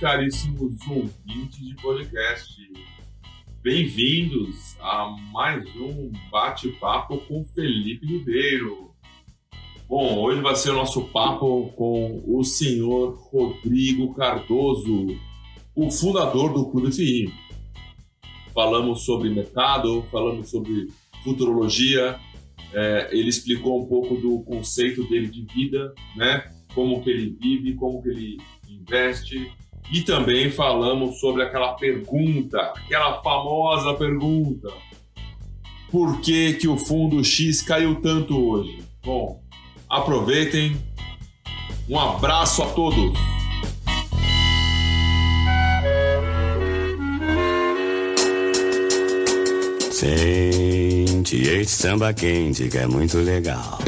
caríssimos ouvintes de podcast. Bem-vindos a mais um bate-papo com Felipe Ribeiro. Bom, hoje vai ser o nosso papo com o senhor Rodrigo Cardoso, o fundador do Clube FI. Falamos sobre mercado, falamos sobre futurologia, é, ele explicou um pouco do conceito dele de vida, né? Como que ele vive, como que ele investe, e também falamos sobre aquela pergunta, aquela famosa pergunta: por que, que o fundo X caiu tanto hoje? Bom, aproveitem. Um abraço a todos. Sente esse samba quente que é muito legal.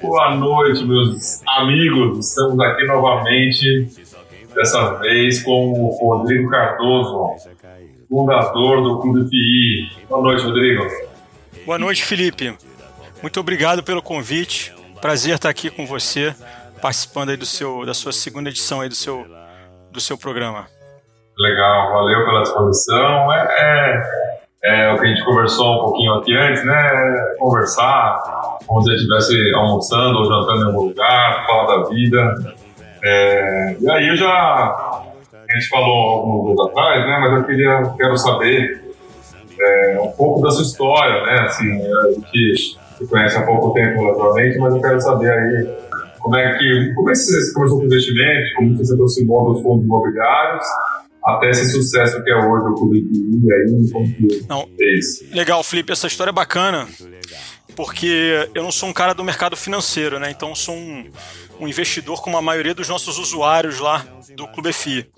Boa noite, meus amigos. Estamos aqui novamente Dessa vez com o Rodrigo Cardoso, fundador do Clube FI. Boa noite, Rodrigo. Boa noite, Felipe. Muito obrigado pelo convite. Prazer estar aqui com você, participando aí do seu, da sua segunda edição aí do seu, do seu programa. Legal, valeu pela disposição. É, é, é, o que a gente conversou um pouquinho aqui antes, né? Conversar, como se estivesse almoçando ou jantando em algum lugar, falar da vida. É, e aí eu já. A gente falou alguns dias atrás, né? Mas eu queria, quero saber é, um pouco da sua história, né? Assim, a gente se conhece há pouco tempo naturalmente, mas eu quero saber aí como é que, como é que você começou com investimentos, como você se aproximou dos fundos imobiliários até esse sucesso que é hoje o Clube de aí, como que Não, é isso? Legal, Felipe, essa história é bacana, porque eu não sou um cara do mercado financeiro, né? Então sou um, um investidor como a maioria dos nossos usuários lá do Clube FI.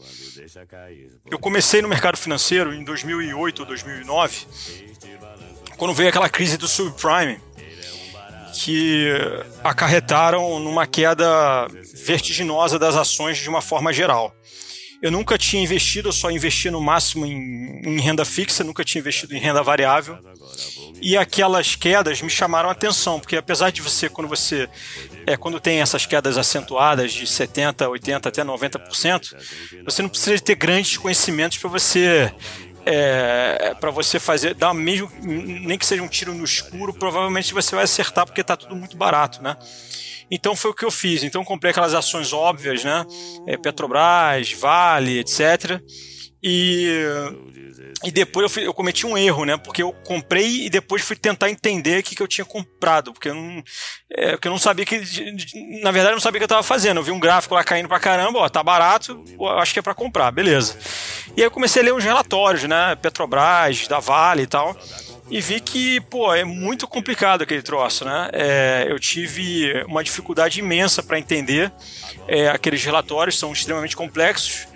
Eu comecei no mercado financeiro em 2008 ou 2009, quando veio aquela crise do subprime, que acarretaram numa queda vertiginosa das ações de uma forma geral. Eu nunca tinha investido, eu só investi no máximo em, em, renda fixa, nunca tinha investido em renda variável. E aquelas quedas me chamaram a atenção, porque apesar de você, quando você é, quando tem essas quedas acentuadas de 70%, 80% até 90%, você não precisa ter grandes conhecimentos para você é, para você fazer, dar mesmo, nem que seja um tiro no escuro, provavelmente você vai acertar porque está tudo muito barato, né? Então foi o que eu fiz. Então comprei aquelas ações óbvias, né? É, Petrobras, Vale, etc. E, e depois eu, fui, eu, cometi um erro, né? Porque eu comprei e depois fui tentar entender o que, que eu tinha comprado. Porque eu não, é, porque eu não sabia que. Na verdade, eu não sabia o que eu estava fazendo. Eu vi um gráfico lá caindo pra caramba, ó, tá barato, acho que é para comprar, beleza. E aí eu comecei a ler os relatórios, né? Petrobras, da Vale e tal e vi que, pô, é muito complicado aquele troço, né? É, eu tive uma dificuldade imensa para entender é, aqueles relatórios, são extremamente complexos.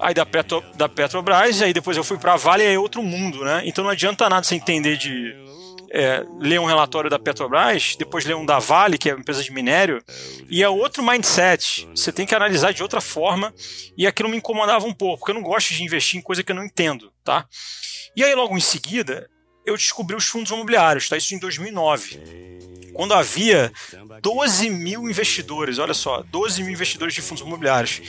Aí da, Petro, da Petrobras, aí depois eu fui para a Vale, é outro mundo, né? Então não adianta nada você entender de é, ler um relatório da Petrobras, depois ler um da Vale, que é uma empresa de minério, e é outro mindset. Você tem que analisar de outra forma, e aquilo me incomodava um pouco, porque eu não gosto de investir em coisa que eu não entendo, tá? E aí logo em seguida, eu descobri os fundos imobiliários, tá? Isso em 2009. Quando havia 12 mil investidores, olha só, 12 mil investidores de fundos imobiliários.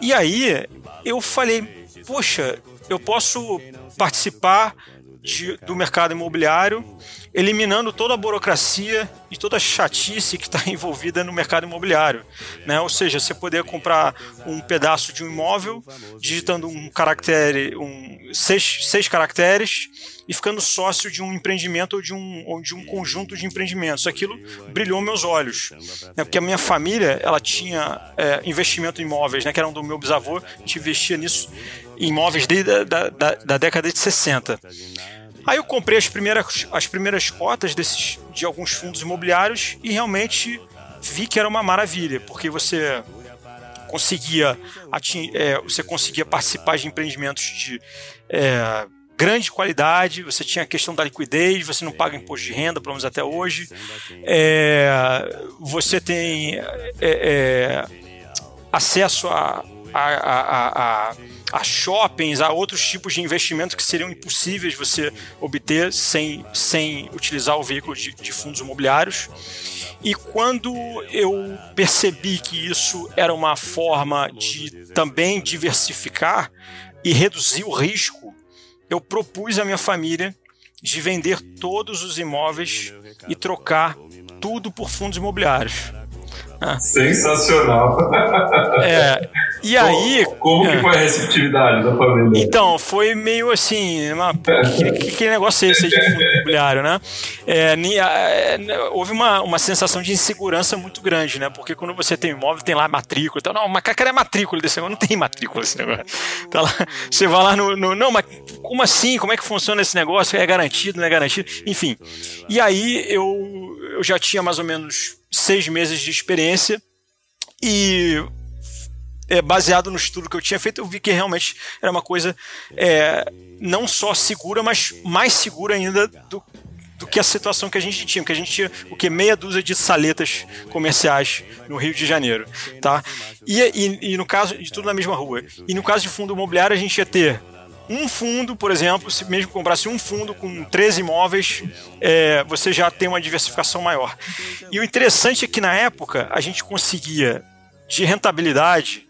E aí eu falei, poxa, eu posso participar de, do mercado imobiliário, eliminando toda a burocracia e toda a chatice que está envolvida no mercado imobiliário. Né? Ou seja, você poder comprar um pedaço de um imóvel, digitando um caractere, um, seis, seis caracteres, e ficando sócio de um empreendimento ou de um, ou de um conjunto de empreendimentos. Aquilo brilhou meus olhos. Né? Porque a minha família ela tinha é, investimento em imóveis, né? que eram do meu bisavô, gente investia nisso em imóveis desde da, da, da década de 60. Aí eu comprei as primeiras, as primeiras cotas desses, de alguns fundos imobiliários e realmente vi que era uma maravilha, porque você conseguia, é, você conseguia participar de empreendimentos de é, grande qualidade, você tinha a questão da liquidez, você não paga imposto de renda, pelo menos até hoje. É, você tem é, é acesso a, a, a, a, a shoppings, a outros tipos de investimento que seriam impossíveis você obter sem, sem utilizar o veículo de, de fundos imobiliários. E quando eu percebi que isso era uma forma de também diversificar e reduzir o risco, eu propus à minha família de vender todos os imóveis e trocar tudo por fundos imobiliários. Sensacional. É, e aí. Como, como que é. foi a receptividade da família? Então, foi meio assim. Uma, que, que negócio é esse de fundo imobiliário, né? É, houve uma, uma sensação de insegurança muito grande, né? Porque quando você tem imóvel, tem lá matrícula. Então, não, mas cadê a matrícula desse negócio? Não tem matrícula esse negócio. Tá lá, você vai lá no, no. Não, mas como assim? Como é que funciona esse negócio? É garantido, não é garantido? Enfim. E aí eu, eu já tinha mais ou menos seis meses de experiência e é, baseado no estudo que eu tinha feito, eu vi que realmente era uma coisa é, não só segura, mas mais segura ainda do, do que a situação que a gente tinha, porque a gente tinha o que meia dúzia de saletas comerciais no Rio de Janeiro, tá? E, e, e no caso de tudo na mesma rua. E no caso de fundo imobiliário a gente ia ter um fundo, por exemplo, se mesmo comprasse um fundo com 13 imóveis, é, você já tem uma diversificação maior. E o interessante é que na época a gente conseguia de rentabilidade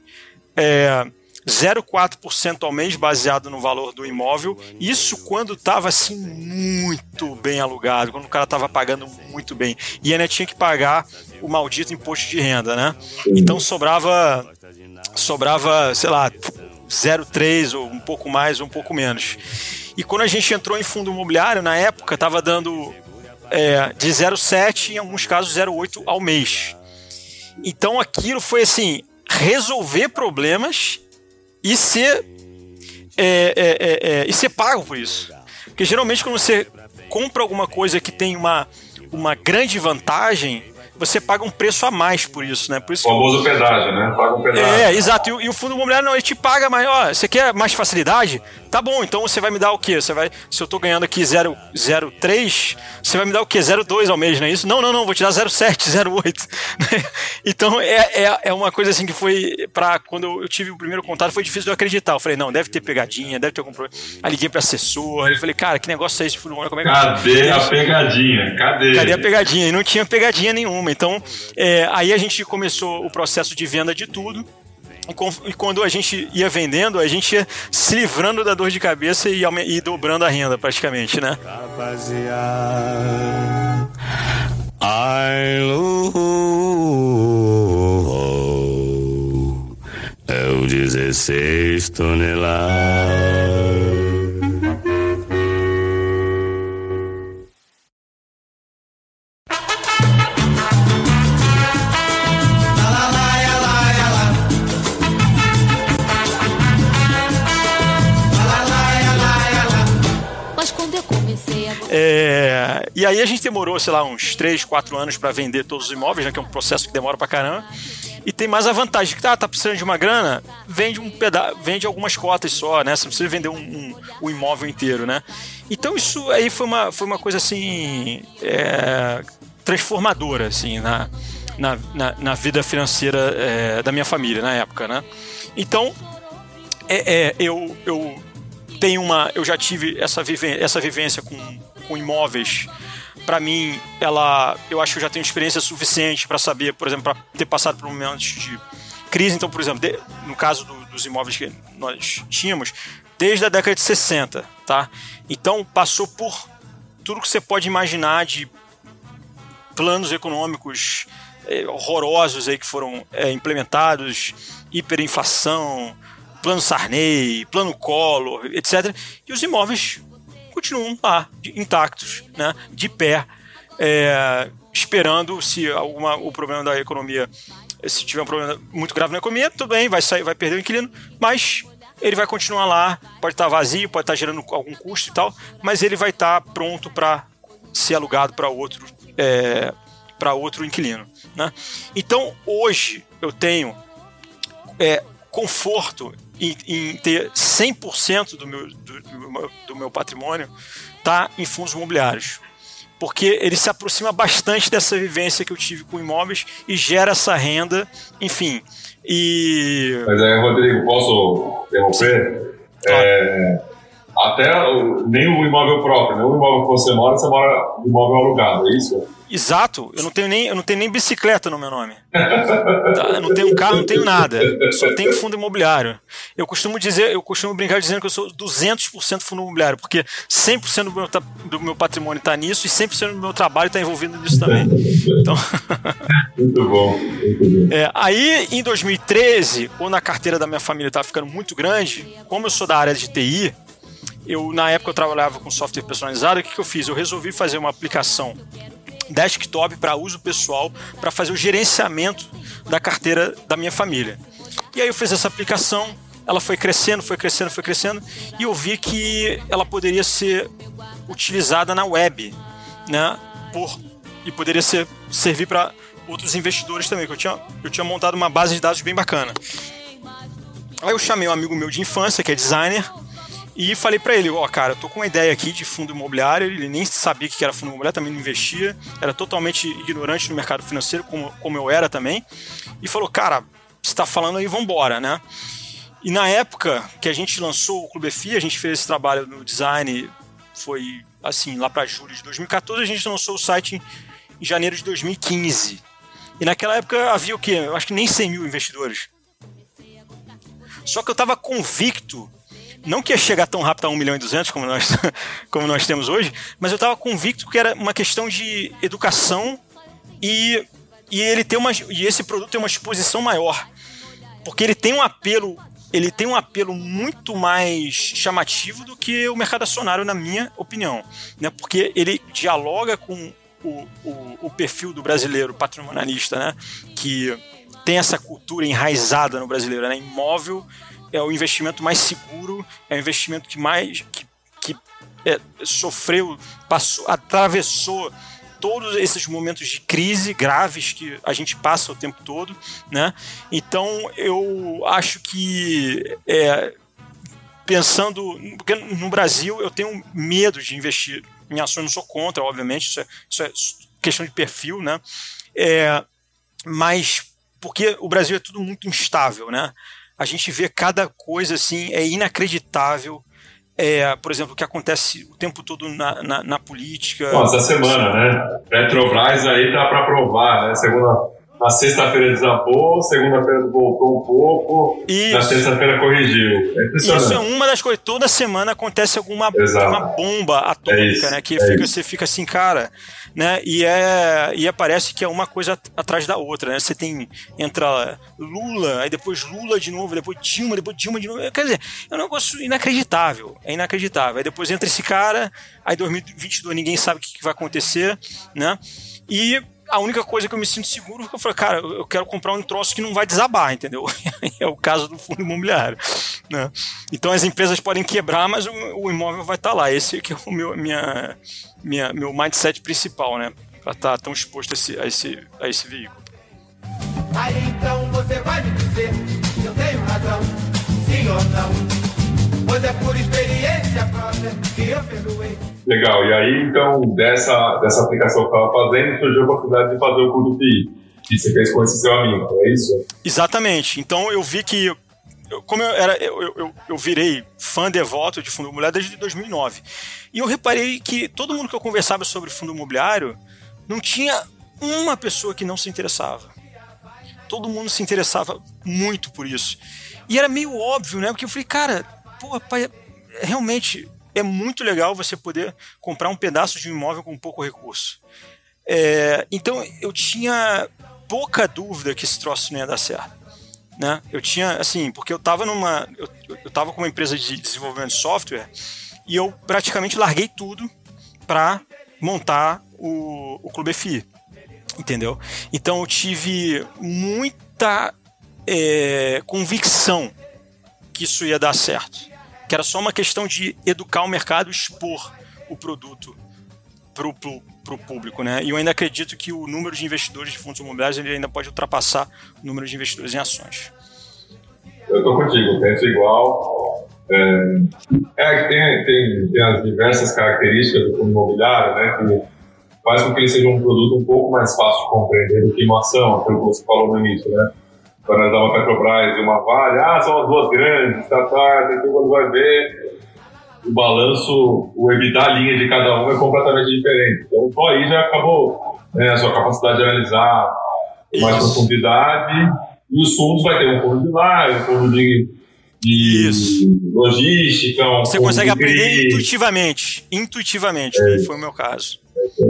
é, 0,4% ao mês baseado no valor do imóvel. Isso quando estava assim muito bem alugado, quando o cara estava pagando muito bem. E ainda tinha que pagar o maldito imposto de renda, né? Então sobrava sobrava, sei lá, 0,3 ou um pouco mais ou um pouco menos. E quando a gente entrou em fundo imobiliário, na época estava dando é, de 0,7 em alguns casos 0,8 ao mês. Então aquilo foi assim, resolver problemas e ser é, é, é, é, e ser pago por isso. Porque geralmente quando você compra alguma coisa que tem uma, uma grande vantagem, você paga um preço a mais por isso, né? Por isso o famoso que... pedágio, né? Paga um pedágio. É, exato. E, e, o fundo imobiliário não, ele te paga mais. Ó, você quer mais facilidade? Tá bom, então você vai me dar o quê? Você vai, se eu tô ganhando aqui 0,3, você vai me dar o quê? 0,2 ao mês, não é isso? Não, não, não, vou te dar 0,7, 0,8. então é, é, é uma coisa assim que foi, para quando eu tive o primeiro contato, foi difícil de eu acreditar. Eu falei, não, deve ter pegadinha, deve ter algum problema. Aí liguei pro assessor, eu falei, cara, que negócio é esse de fundo imobiliário? Como é que Cadê a pegadinha? Cadê? Cadê a pegadinha? E não tinha pegadinha nenhuma. Então, é, aí a gente começou o processo de venda de tudo. E quando a gente ia vendendo, a gente ia se livrando da dor de cabeça e, e dobrando a renda, praticamente, né? Ai, é o 16 toneladas. É, e aí a gente demorou, sei lá, uns 3, 4 anos para vender todos os imóveis, né, que é um processo que demora pra caramba. E tem mais a vantagem que tá, tá precisando de uma grana, vende um peda vende algumas cotas só, né? Você não precisa vender um, um, um, imóvel inteiro, né? Então isso aí foi uma, foi uma coisa assim é, transformadora, assim, na, na, na, na vida financeira é, da minha família na época, né? Então é, é eu, eu tenho uma, eu já tive essa, vive, essa vivência com com imóveis, para mim, ela, eu acho que eu já tenho experiência suficiente para saber, por exemplo, para ter passado por momentos de crise. Então, por exemplo, de, no caso do, dos imóveis que nós tínhamos, desde a década de 60, tá? Então, passou por tudo que você pode imaginar de planos econômicos é, horrorosos aí que foram é, implementados, hiperinflação, plano Sarney, plano Collor, etc. E os imóveis continuam lá, intactos, né, de pé, é, esperando se alguma, o problema da economia, se tiver um problema muito grave na economia, tudo bem, vai sair, vai perder o inquilino, mas ele vai continuar lá, pode estar vazio, pode estar gerando algum custo e tal, mas ele vai estar pronto para ser alugado para outro, é, para outro inquilino. Né? Então, hoje eu tenho é, conforto em, em ter 100% do meu, do, do, meu, do meu patrimônio tá em fundos imobiliários. porque ele se aproxima bastante dessa vivência que eu tive com imóveis e gera essa renda, enfim. E. Mas aí, Rodrigo, posso interromper? Claro. É, até nem o imóvel próprio, nem o imóvel que você mora, você mora no imóvel alugado, é isso? Exato, eu não tenho nem, eu não tenho nem bicicleta no meu nome. Tá? Eu não tenho carro, não tenho nada. Só tenho fundo imobiliário. Eu costumo dizer, eu costumo brincar dizendo que eu sou 200% fundo imobiliário, porque 100% do meu, do meu patrimônio está nisso e 100% do meu trabalho está envolvido nisso também. Então... muito bom. Muito bom. É, aí, em 2013, quando a carteira da minha família estava ficando muito grande, como eu sou da área de TI, eu na época eu trabalhava com software personalizado, o que, que eu fiz? Eu resolvi fazer uma aplicação desktop para uso pessoal para fazer o gerenciamento da carteira da minha família. E aí eu fiz essa aplicação, ela foi crescendo, foi crescendo, foi crescendo e eu vi que ela poderia ser utilizada na web, né? Por e poderia ser servir para outros investidores também, que eu tinha eu tinha montado uma base de dados bem bacana. Aí eu chamei um amigo meu de infância, que é designer, e falei para ele, ó, oh, cara, eu tô com uma ideia aqui de fundo imobiliário, ele nem sabia que era fundo imobiliário, também não investia, era totalmente ignorante no mercado financeiro, como, como eu era também, e falou, cara, você tá falando aí, vambora, né? E na época que a gente lançou o Clube FI, a gente fez esse trabalho no design, foi assim, lá para julho de 2014, a gente lançou o site em, em janeiro de 2015. E naquela época havia o quê? Eu acho que nem 100 mil investidores. Só que eu estava convicto não que ia chegar tão rápido a 1 milhão e 200 como nós, como nós temos hoje, mas eu estava convicto que era uma questão de educação e, e ele tem uma e esse produto tem uma exposição maior. Porque ele tem um apelo, ele tem um apelo muito mais chamativo do que o mercado acionário na minha opinião, né? Porque ele dialoga com o, o, o perfil do brasileiro patrimonialista, né? Que tem essa cultura enraizada no brasileiro, né? Imóvel é o investimento mais seguro, é o investimento que mais que, que é, sofreu, passou, atravessou todos esses momentos de crise graves que a gente passa o tempo todo, né? Então eu acho que é, pensando porque no Brasil eu tenho medo de investir em ações, não sou contra, obviamente, isso é, isso é questão de perfil, né? É, mas porque o Brasil é tudo muito instável, né? A gente vê cada coisa assim, é inacreditável. É, por exemplo, o que acontece o tempo todo na, na, na política. Nossa, essa semana, né? Petrobras aí tá para provar, né? Segunda, na sexta-feira desabou, segunda-feira voltou um pouco, Isso. na sexta-feira corrigiu. É Isso é uma das coisas. Toda semana acontece alguma uma bomba atômica, é né? Que é fica, você fica assim, cara né? E, é, e aparece que é uma coisa atrás da outra, né? Você tem, entra Lula, aí depois Lula de novo, depois Dilma, depois Dilma de novo. Quer dizer, é um negócio inacreditável, é inacreditável. Aí depois entra esse cara, aí 2022 ninguém sabe o que vai acontecer, né? E a única coisa que eu me sinto seguro é que eu falei, cara, eu quero comprar um troço que não vai desabar, entendeu? é o caso do fundo imobiliário. Né? Então as empresas podem quebrar, mas o, imóvel vai estar lá. Esse que é o meu, minha, minha, meu mindset principal, né? Para estar tá tão exposto a esse, a esse, a esse veículo. Aí então você vai me dizer se eu tenho razão, sim ou não. Pois é por experiência própria que eu perdoei. Legal, e aí então dessa, dessa aplicação que eu estava fazendo surgiu a oportunidade de fazer o curso PI, que você fez com esse seu amigo, é isso? Exatamente, então eu vi que como eu, era, eu, eu, eu, virei fã devoto de fundo imobiliário desde 2009. E eu reparei que todo mundo que eu conversava sobre fundo imobiliário não tinha uma pessoa que não se interessava. Todo mundo se interessava muito por isso. E era meio óbvio, né? Porque eu falei, cara, pô, pai, realmente é muito legal você poder comprar um pedaço de um imóvel com pouco recurso. É, então eu tinha pouca dúvida que esse troço não ia dar certo né? Eu tinha, assim, porque eu estava numa. Eu, eu tava com uma empresa de desenvolvimento de software e eu praticamente larguei tudo para montar o, o Clube FI. Entendeu? Então eu tive muita é, convicção que isso ia dar certo. Que era só uma questão de educar o mercado, expor o produto para o público, né? E eu ainda acredito que o número de investidores de fundos imobiliários ele ainda pode ultrapassar o número de investidores em ações. Eu estou contigo, penso igual. É, é tem, tem, tem as diversas características do fundo imobiliário, né? Que faz com que ele seja um produto um pouco mais fácil de compreender do que uma ação, aquilo que você falou no início, né? Quando nós uma Petrobras e uma Vale, ah, são as duas grandes, tá, tá, depois quando vai ver, o balanço, o EBITDA a linha de cada um é completamente diferente. Então, só aí já acabou né, a sua capacidade de analisar com mais profundidade. E os fundos vai ter um fundo de lá, um fundo de, de Isso. logística. Um Você consegue de aprender intuitivamente. Intuitivamente, que foi o meu caso.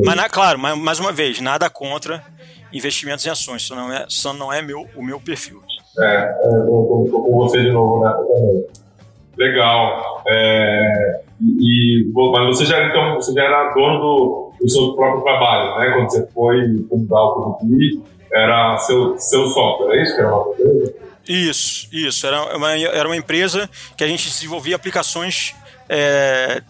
Mas, na- claro, mais uma vez, nada contra investimentos em ações. Isso não é, isso não é meu, o meu perfil. É, é, tô com você de novo também. Legal. É, e, mas você já, então, você já era dono do, do seu próprio trabalho, né? Quando você foi fundar o Produti, era seu, seu software, é isso que era uma coisa? Isso, isso. Era uma, era uma empresa que a gente desenvolvia aplicações é,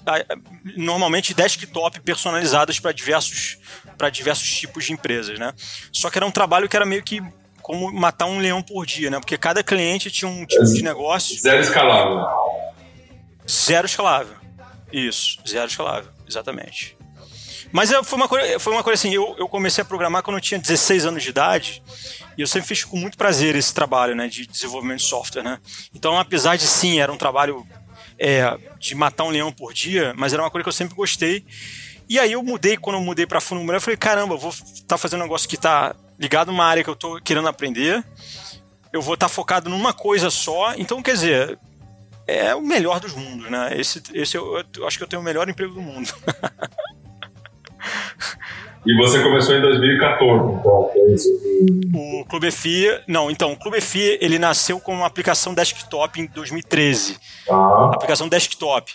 normalmente desktop personalizadas para diversos, para diversos tipos de empresas, né? Só que era um trabalho que era meio que como matar um leão por dia, né? Porque cada cliente tinha um tipo de negócio Zero escalável. zero escalável. Isso, zero escalável, exatamente. Mas foi uma coisa, foi uma coisa assim, eu, eu comecei a programar quando eu tinha 16 anos de idade e eu sempre fiz com muito prazer esse trabalho, né, de desenvolvimento de software, né. Então, apesar de sim, era um trabalho é, de matar um leão por dia, mas era uma coisa que eu sempre gostei. E aí eu mudei, quando eu mudei para Fundo Mulher, eu falei, caramba, eu vou estar fazendo um negócio que está ligado numa área que eu estou querendo aprender, eu vou estar focado numa coisa só, então, quer dizer, é o melhor dos mundos, né? Esse, esse eu, eu acho que eu tenho o melhor emprego do mundo. E você começou em 2014, então, foi isso. O Clube FI, não, então, o Clube FI, ele nasceu como uma aplicação desktop em 2013. Tá. Aplicação desktop.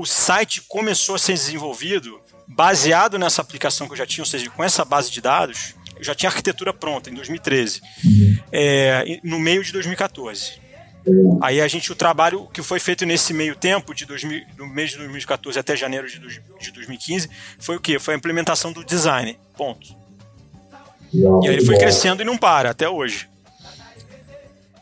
O site começou a ser desenvolvido baseado nessa aplicação que eu já tinha, ou seja, com essa base de dados, eu já tinha arquitetura pronta em 2013, é, no meio de 2014. Aí a gente, o trabalho que foi feito nesse meio tempo, de 2000, do mês de 2014 até janeiro de, de 2015, foi o quê? Foi a implementação do design. Ponto. Não, E aí ele foi crescendo e não para, até hoje.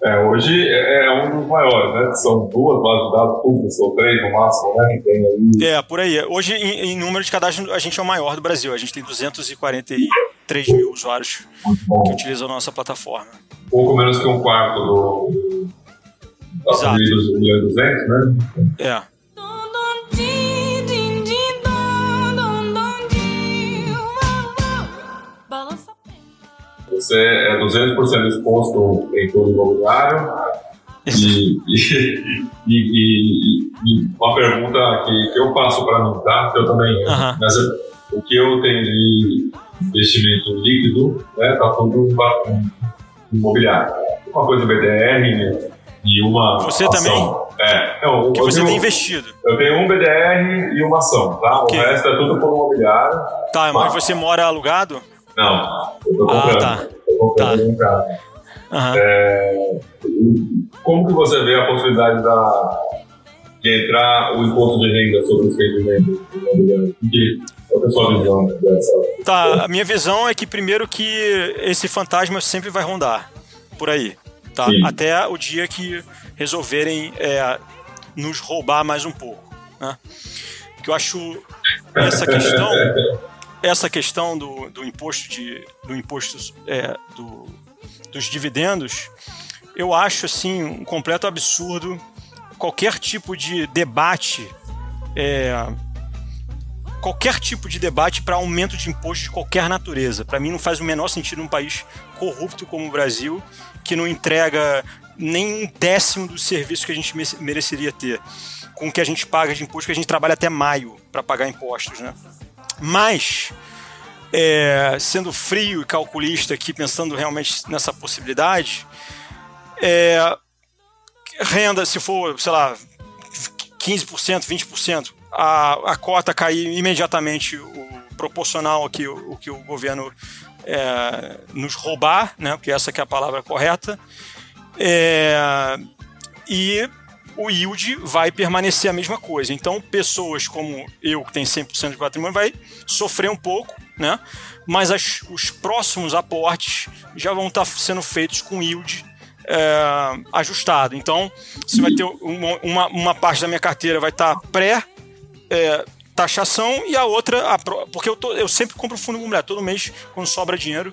É, hoje é, é um dos maiores, né? São duas bases de dados públicas, ou três no máximo, né? Que tem aí. É, por aí. Hoje, em, em número de cadastro, a gente é o maior do Brasil. A gente tem 243 mil usuários que utilizam a nossa plataforma. pouco menos que um quarto do. da Exato. dos 1 milhão e 200, né? É. Você é 200% exposto em todo imobiliário. E, e, e, e- uma pergunta que, que eu faço para mim, tá? Que eu também. Aham. Mas o que eu tenho de investimento líquido, né? Tá tudo imobiliário. Uma coisa BDR e uma. Você ação. também? É. Não, Que você tenho- tem investido. Eu tenho um BDR e uma ação, tá? Ok. O resto é tudo por imobiliário. Tá, mas você mora alugado? Não, eu tô Ah, comprando. tá. Eu tô comprando Tá. um. Aham. É, como que você vê a possibilidade da, de entrar o imposto de renda sobre os rendimentos? Que, qual é a sua visão dessa? Tá, a minha visão é que primeiro que esse fantasma sempre vai rondar por aí, tá? Sim. Até o dia que resolverem é, nos roubar mais um pouco, né? Porque eu acho essa questão, essa questão do, do imposto de, do imposto é, do, dos dividendos, eu acho assim um completo absurdo qualquer tipo de debate é, qualquer tipo de debate para aumento de imposto de qualquer natureza. Para mim não faz o menor sentido num país corrupto como o Brasil, que não entrega nem um décimo do serviço que a gente me- mereceria ter, com o que a gente paga de imposto, que a gente trabalha até maio para pagar impostos, né? Mas é, sendo frio e calculista aqui, pensando realmente nessa possibilidade, é, renda, se for, sei lá, 15%, 20%, a, a cota cair imediatamente o proporcional ao que o, que o governo é, nos roubar, né, porque essa é a palavra correta, é, e o yield vai permanecer a mesma coisa. Então, pessoas como eu, que tem 100% de patrimônio, vai sofrer um pouco, né? mas as- os próximos aportes já vão estar sendo feitos com yield é, ajustado. Então, você vai ter uma, uma, uma parte da minha carteira vai estar pré é, taxação e a outra, a porque eu, tô- eu sempre compro fundo imobiliário, todo mês, quando sobra dinheiro,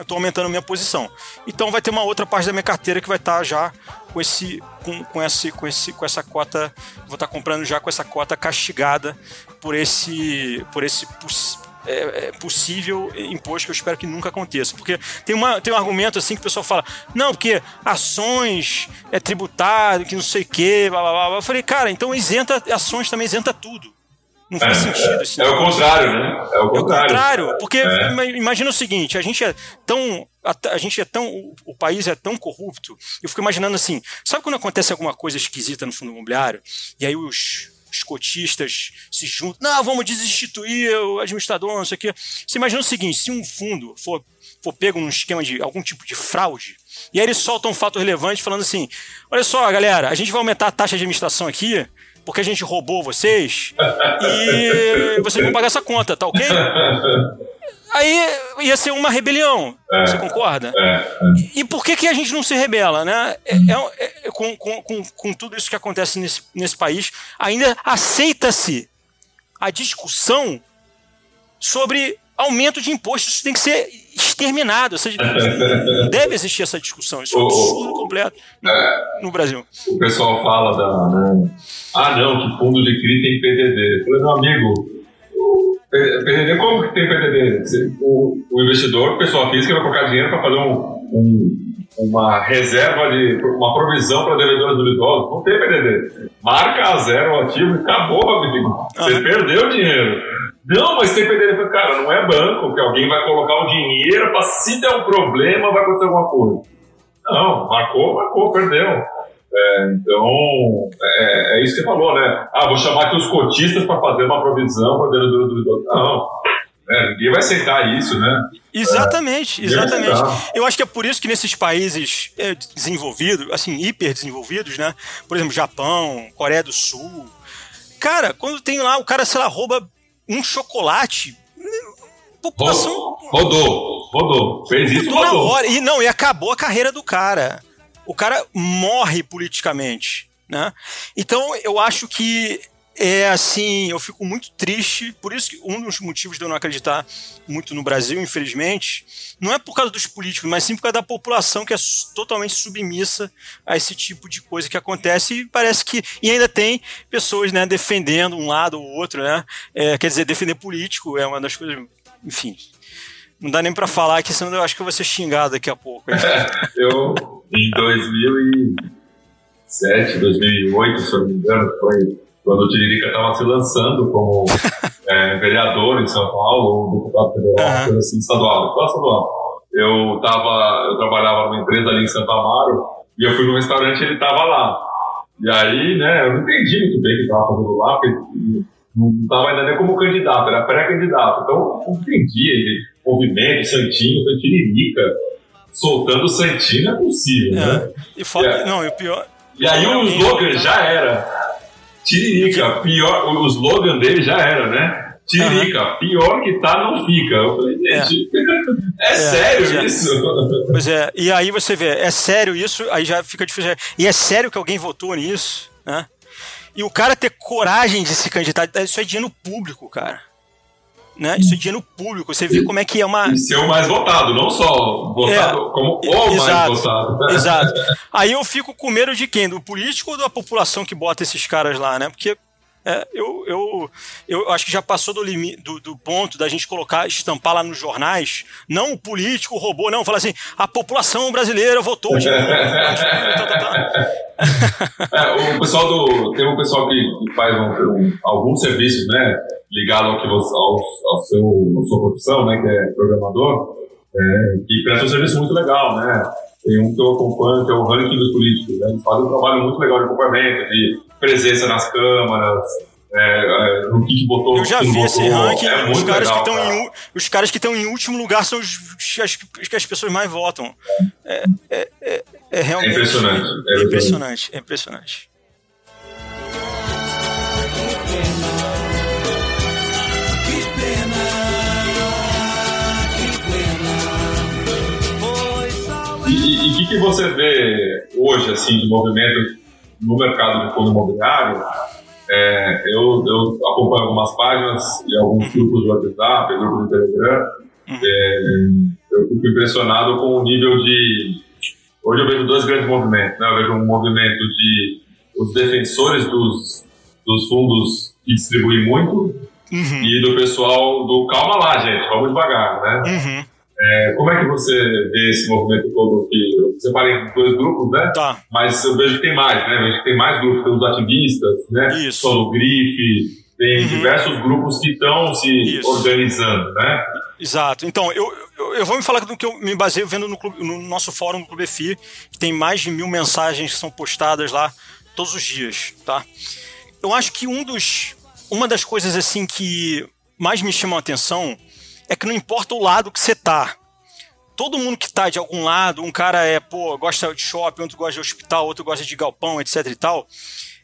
eu estou aumentando a minha posição. Então vai ter uma outra parte da minha carteira que vai estar já com esse, com, com esse, com esse, com essa cota, vou estar comprando já com essa cota castigada por esse, por esse poss- é, é, possível imposto que eu espero que nunca aconteça. Porque tem, uma, tem um argumento assim que o pessoal fala, não, porque ações é tributado, que não sei o quê, blá, blá, blá. Eu falei, cara, então isenta ações também isenta tudo. Não faz sentido esse É o contrário, né? É o É o contrário. contrário, porque É. ima- imagina o seguinte, a gente é tão a, a gente é tão o, o país é tão corrupto. Eu fico imaginando assim, sabe quando acontece alguma coisa esquisita no fundo imobiliário e aí os os cotistas se juntam, não, vamos desinstituir o administrador, não sei o quê. Você imagina o seguinte, se um fundo for, for pego num esquema de algum tipo de fraude, e aí eles soltam um fato relevante falando assim, olha só, galera, a gente vai aumentar a taxa de administração aqui, porque a gente roubou vocês, e vocês vão pagar essa conta, tá ok? Aí ia ser uma rebelião, você concorda? É, E por que, que a gente não se rebela, né? É- é- é- com, com, com, com tudo isso que acontece nesse, nesse país, ainda aceita-se a discussão sobre aumento de impostos. Isso tem que ser exterminado. Ou seja, deve existir essa discussão. Isso é um absurdo completo no, no Brasil. o pessoal fala da. né, Ah, não, que fundo de CRI tem PDD. Eu falei, meu amigo, PDD, como que tem PDD? O, o investidor, pessoa física, vai colocar dinheiro para fazer um, um- uma reserva de. uma provisão para devedores duvidosos. Não tem PDD. Marca a zero o ativo e acabou, amigo. Você Aham. perdeu o dinheiro. Não, mas. Eu falei, Cara, não é banco que alguém vai colocar o dinheiro para se der um problema, vai acontecer alguma coisa. Não, marcou, marcou, perdeu. É, então, é, é isso que você falou, né? Ah, vou chamar aqui os cotistas para fazer uma provisão para devedor duvidoso. Não, né? ninguém vai aceitar isso, né? Exatamente, É. exatamente. Eu acho que é por isso que nesses países é, desenvolvidos, assim, hiper desenvolvidos, né? Por exemplo, Japão, Coreia do Sul. Cara, quando tem lá, o cara, sei lá, rouba um chocolate. População Rodou, rodou. Fez isso, rodou. hora. E não, e acabou a carreira do cara. O cara morre politicamente, né? Então, eu acho que é assim, eu fico muito triste, por isso que um dos motivos de eu não acreditar muito no Brasil, infelizmente, não é por causa dos políticos, mas sim por causa da população que é totalmente submissa a esse tipo de coisa que acontece e parece que e ainda tem pessoas, né, defendendo um lado ou outro, né? É, quer dizer, defender político é uma das coisas, enfim, não dá nem pra falar que senão eu acho que eu vou ser xingado daqui a pouco. Eu, em 2007, 2008, se eu não me engano, foi quando o Tiririca estava se lançando como é, vereador em São Paulo, ou deputado federal, coisa assim, estadual, deputado estadual. Eu, tava, eu trabalhava numa empresa ali em Santo Amaro, e eu fui no restaurante e ele estava lá. E aí, né, eu não entendi muito bem o que estava fazendo lá, porque não estava ainda nem como candidato, era pré-candidato. Então, eu não entendi ele, movimento, Santinho, Tiririca, soltando Santinho, não é possível, né? É. E fora, É. não, e o pior. E aí o slogan já era. Tiririca, pior. O slogan dele já era, né? Tiririca, pior que tá, não fica. Eu falei, gente, é, sério já- isso? Pois é, e aí você vê, é sério isso, aí já fica difícil. E é sério que alguém votou nisso, né? E o cara ter coragem de se candidatar, isso é dinheiro público, cara. Né? Isso é dinheiro público. Você vê como é que é uma. E ser o mais votado, não só votado, É. como o mais Exato. votado. Exato. Aí eu fico com medo de quem? Do político ou da população que bota esses caras lá, né? Porque é, eu, eu, eu acho que já passou do, limi, do, do ponto da gente colocar, estampar lá nos jornais, não o político roubou, não, fala assim, a população brasileira votou de. Tá, tá, tá. É, o pessoal do. Tem um pessoal que, que faz um, um, alguns serviços, né? Ligado ao que você, ao, ao seu, à sua profissão, né? Que é programador, é, que presta um serviço muito legal, né? Tem um que eu acompanho, que é o ranking dos políticos, né? Eles fazem um trabalho muito legal de acompanhamento, de presença nas câmaras, é, é, no que, que botou. Eu já vi esse votou. ranking, É os caras, legal, que estão cara. em, os caras que estão em último lugar são os, os- as, os que as pessoas mais votam. É, é, é, é realmente É impressionante, é É impressionante, é impressionante. E o que, que você vê hoje, assim, de movimento no mercado de fundo imobiliário? É, eu, eu acompanho algumas páginas e alguns grupos de WhatsApp, grupos de Telegram. É, eu fico impressionado com o nível de. Hoje eu vejo dois grandes movimentos. Né? Eu vejo um movimento de os defensores dos, dos fundos que distribuem muito Uhum. e do pessoal do calma lá, gente, vamos devagar, né? Uhum. É, como é que você vê esse movimento todo que eu separei em dois grupos, né? Tá. Mas eu vejo que tem mais, né? Eu vejo que tem mais grupos, tem os ativistas, né? Isso. Solo Grife, tem Uhum. diversos grupos que estão se Isso. organizando, né? Exato. Então, eu, eu, eu vou me falar do que eu me baseio vendo no, clube- no nosso fórum do Clube FI, que tem mais de mil mensagens que são postadas lá todos os dias, tá? Eu acho que um dos, uma das coisas assim que mais me chamam a atenção é que não importa o lado que você tá. Todo mundo que tá de algum lado, um cara é, pô, gosta de shopping, outro gosta de hospital, outro gosta de galpão, etc e tal.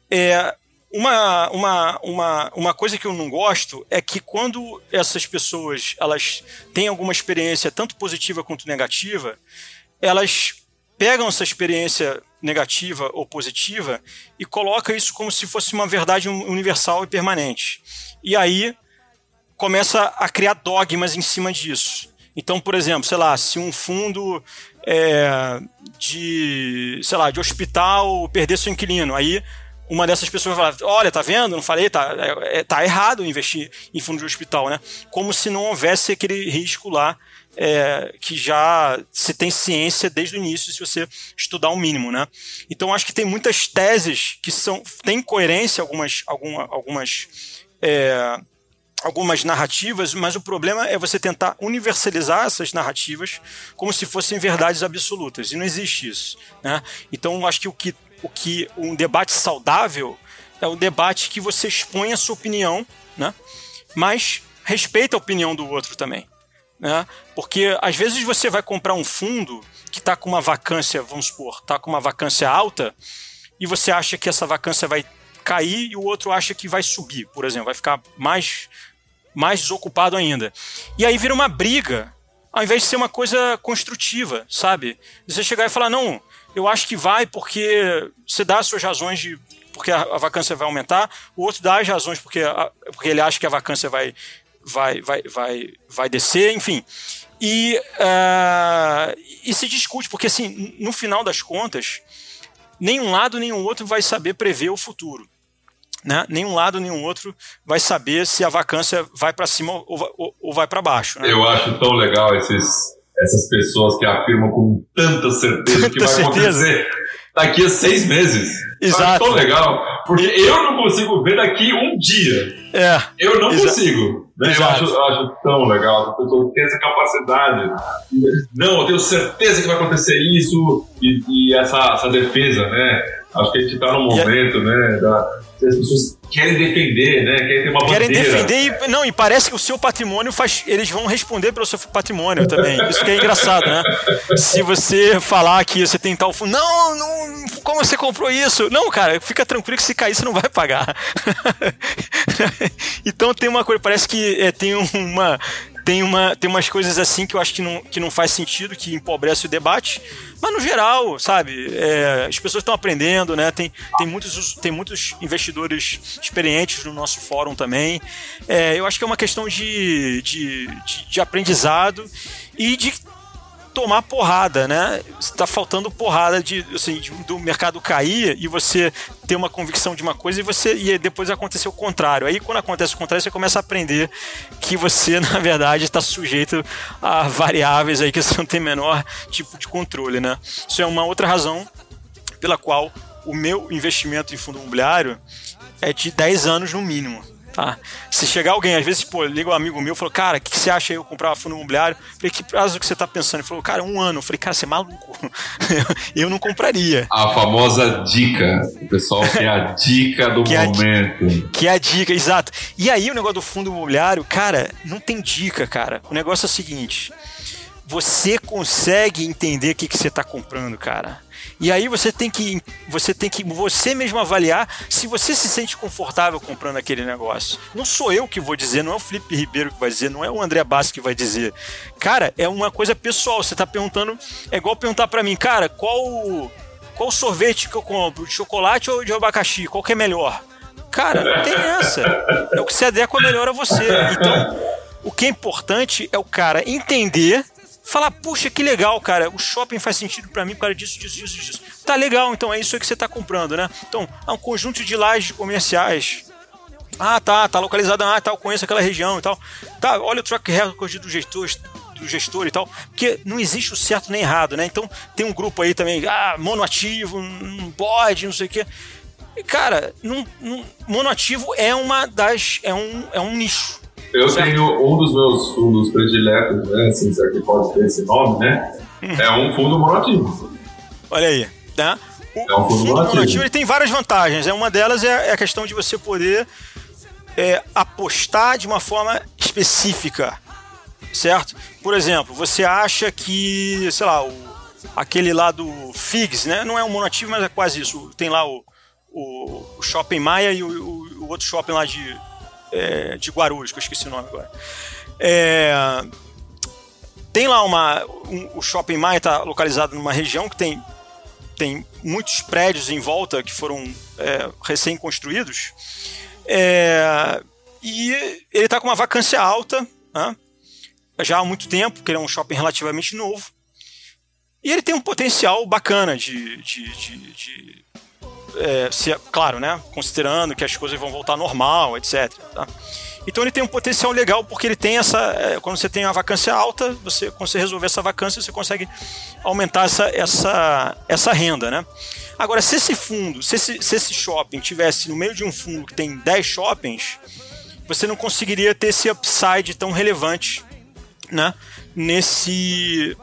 É, uma, uma, uma, uma coisa que eu não gosto é que quando essas pessoas elas têm alguma experiência tanto positiva quanto negativa, elas pegam essa experiência negativa ou positiva e colocam isso como se fosse uma verdade universal e permanente. E aí começa a criar dogmas em cima disso. Então, por exemplo, sei lá, se um fundo é, de, sei lá, de hospital perder seu inquilino, aí uma dessas pessoas vai falar, olha, tá vendo? Não falei, tá, é, é, tá errado investir em fundo de hospital, né? Como se não houvesse aquele risco lá é, que já se tem ciência desde o início, se você estudar o mínimo, né? Então acho que tem muitas teses que são têm coerência, algumas, alguma, algumas é, algumas narrativas, mas o problema é você tentar universalizar essas narrativas como se fossem verdades absolutas, e não existe isso. Né? Então, acho que o que, o que um debate saudável é o debate que você expõe a sua opinião, né? mas respeita a opinião do outro também. Né? Porque às vezes você vai comprar um fundo que está com uma vacância, vamos supor, está com uma vacância alta, e você acha que essa vacância vai cair e o outro acha que vai subir, por exemplo, vai ficar mais, mais desocupado ainda. E aí vira uma briga, ao invés de ser uma coisa construtiva, sabe? Você chegar e falar, não, eu acho que vai porque você dá as suas razões de porque a, vacância vai aumentar, o outro dá as razões porque, a, porque ele acha que a vacância vai, vai, vai, vai, vai descer, enfim. E, uh, e se discute, porque assim, no final das contas, nenhum lado o outro vai saber prever o futuro. Né? Nenhum lado o outro vai saber se a vacância vai para cima ou, ou, ou vai para baixo. Né? Eu acho tão legal esses, essas pessoas que afirmam com tanta certeza que Tanta vai certeza. acontecer daqui a seis meses. Eu acho Exato. tão legal, porque eu não consigo ver daqui um dia. É, Eu não Exa- consigo. né? Eu, Exato. acho, eu acho tão legal. As pessoas têm essa capacidade. Não, eu tenho certeza que vai acontecer isso e, e essa, essa defesa, né? Acho que a gente está num é- momento, né? Da, as pessoas querem defender, né? Querem ter uma querem bandeira. defender e, não, e parece que o seu patrimônio faz. Eles vão responder pelo seu patrimônio também. Isso que é engraçado, né? Se você falar que você tem tal fundo. Não, não, como você comprou isso? Não, cara, fica tranquilo que se cair você não vai pagar. então tem uma coisa, parece que é, tem uma. Tem, uma, tem umas coisas assim que eu acho que não, que não faz sentido, que empobrece o debate. Mas no geral, sabe, é, as pessoas estão aprendendo, né? Tem, tem, muitos, tem muitos investidores experientes no nosso fórum também. É, eu acho que é uma questão de, de, de, de aprendizado e de tomar porrada, né? Está faltando porrada de, assim, de- do mercado cair e você ter uma convicção de uma coisa e você e depois acontecer o contrário. Aí quando acontece o contrário, você começa a aprender que você, na verdade, está sujeito a variáveis aí que você não tem menor tipo de controle, né? Isso é uma outra razão pela qual o meu investimento em fundo imobiliário é de 10 anos no mínimo. Tá? Se chegar alguém, às vezes, pô, liga um amigo meu e falou, cara, o que, que você acha aí eu comprar fundo imobiliário? Falei, que prazo que você tá pensando? Ele falou, cara, um ano. Eu falei, cara, você é maluco. eu não compraria. A famosa dica. O pessoal quer a dica do Que é a momento. Que é a dica, exato. E aí o negócio do fundo imobiliário, cara, não tem dica, cara. O negócio é o seguinte: você consegue entender o que, que você está comprando, cara. E aí você tem que você tem que você mesmo avaliar se você se sente confortável comprando aquele negócio. Não sou eu que vou dizer, não é o Felipe Ribeiro que vai dizer, não é o André Bassi que vai dizer. Cara, é uma coisa pessoal. Você está perguntando, é igual perguntar para mim, cara, qual qual sorvete que eu compro, de chocolate ou de abacaxi? Qual que é melhor? Cara, não tem essa. É o que se adequa melhor a você. Então, o que é importante é o cara entender, falar, puxa, que legal, cara, o shopping faz sentido pra mim por causa disso, disso, disso, disso. Tá legal, então é isso que você tá comprando, né? Então, há um conjunto de lajes comerciais. Ah, tá, tá localizado, ah, tá, eu conheço aquela região e tal. Tá, olha o track record do gestor, do gestor e tal. Porque não existe o certo nem errado, né? Então, tem um grupo aí também, ah, monoativo, não pode, não sei o quê. Cara, não, não, monoativo é uma das. é um, é um nicho. Eu Certo. tenho um dos meus fundos prediletos, né? Assim, se é que pode ter esse nome, né? É um fundo monoativo. Olha aí, né? O É um fundo fundo monoativo. monoativo ele tem várias vantagens. É uma delas é é a questão de você poder é, apostar de uma forma específica, certo? Por exemplo, você acha que, sei lá, o, aquele lá do Figs, né? Não é um monoativo, mas é quase isso. Tem lá o, o, o Shopping Maia e o- o outro shopping lá de, é, de Guarulhos, que eu esqueci o nome agora. É, tem lá uma. um- o Shopping Maia está localizado numa região que tem tem muitos prédios em volta que foram é, recém-construídos. É, e ele está com uma vacância alta, né? já há muito tempo, porque ele é um shopping relativamente novo. E ele tem um potencial bacana de. de, de, de é, se, claro, né? Considerando que as coisas vão voltar normal, etc. tá? Então ele tem um potencial legal porque ele tem essa. é, quando você tem uma vacância alta, você, quando você resolver essa vacância, você consegue aumentar essa, essa, essa renda, né? Agora, se esse fundo, se esse, se esse shopping tivesse no meio de um fundo que tem 10 shoppings, você não conseguiria ter esse upside tão relevante né, nesse,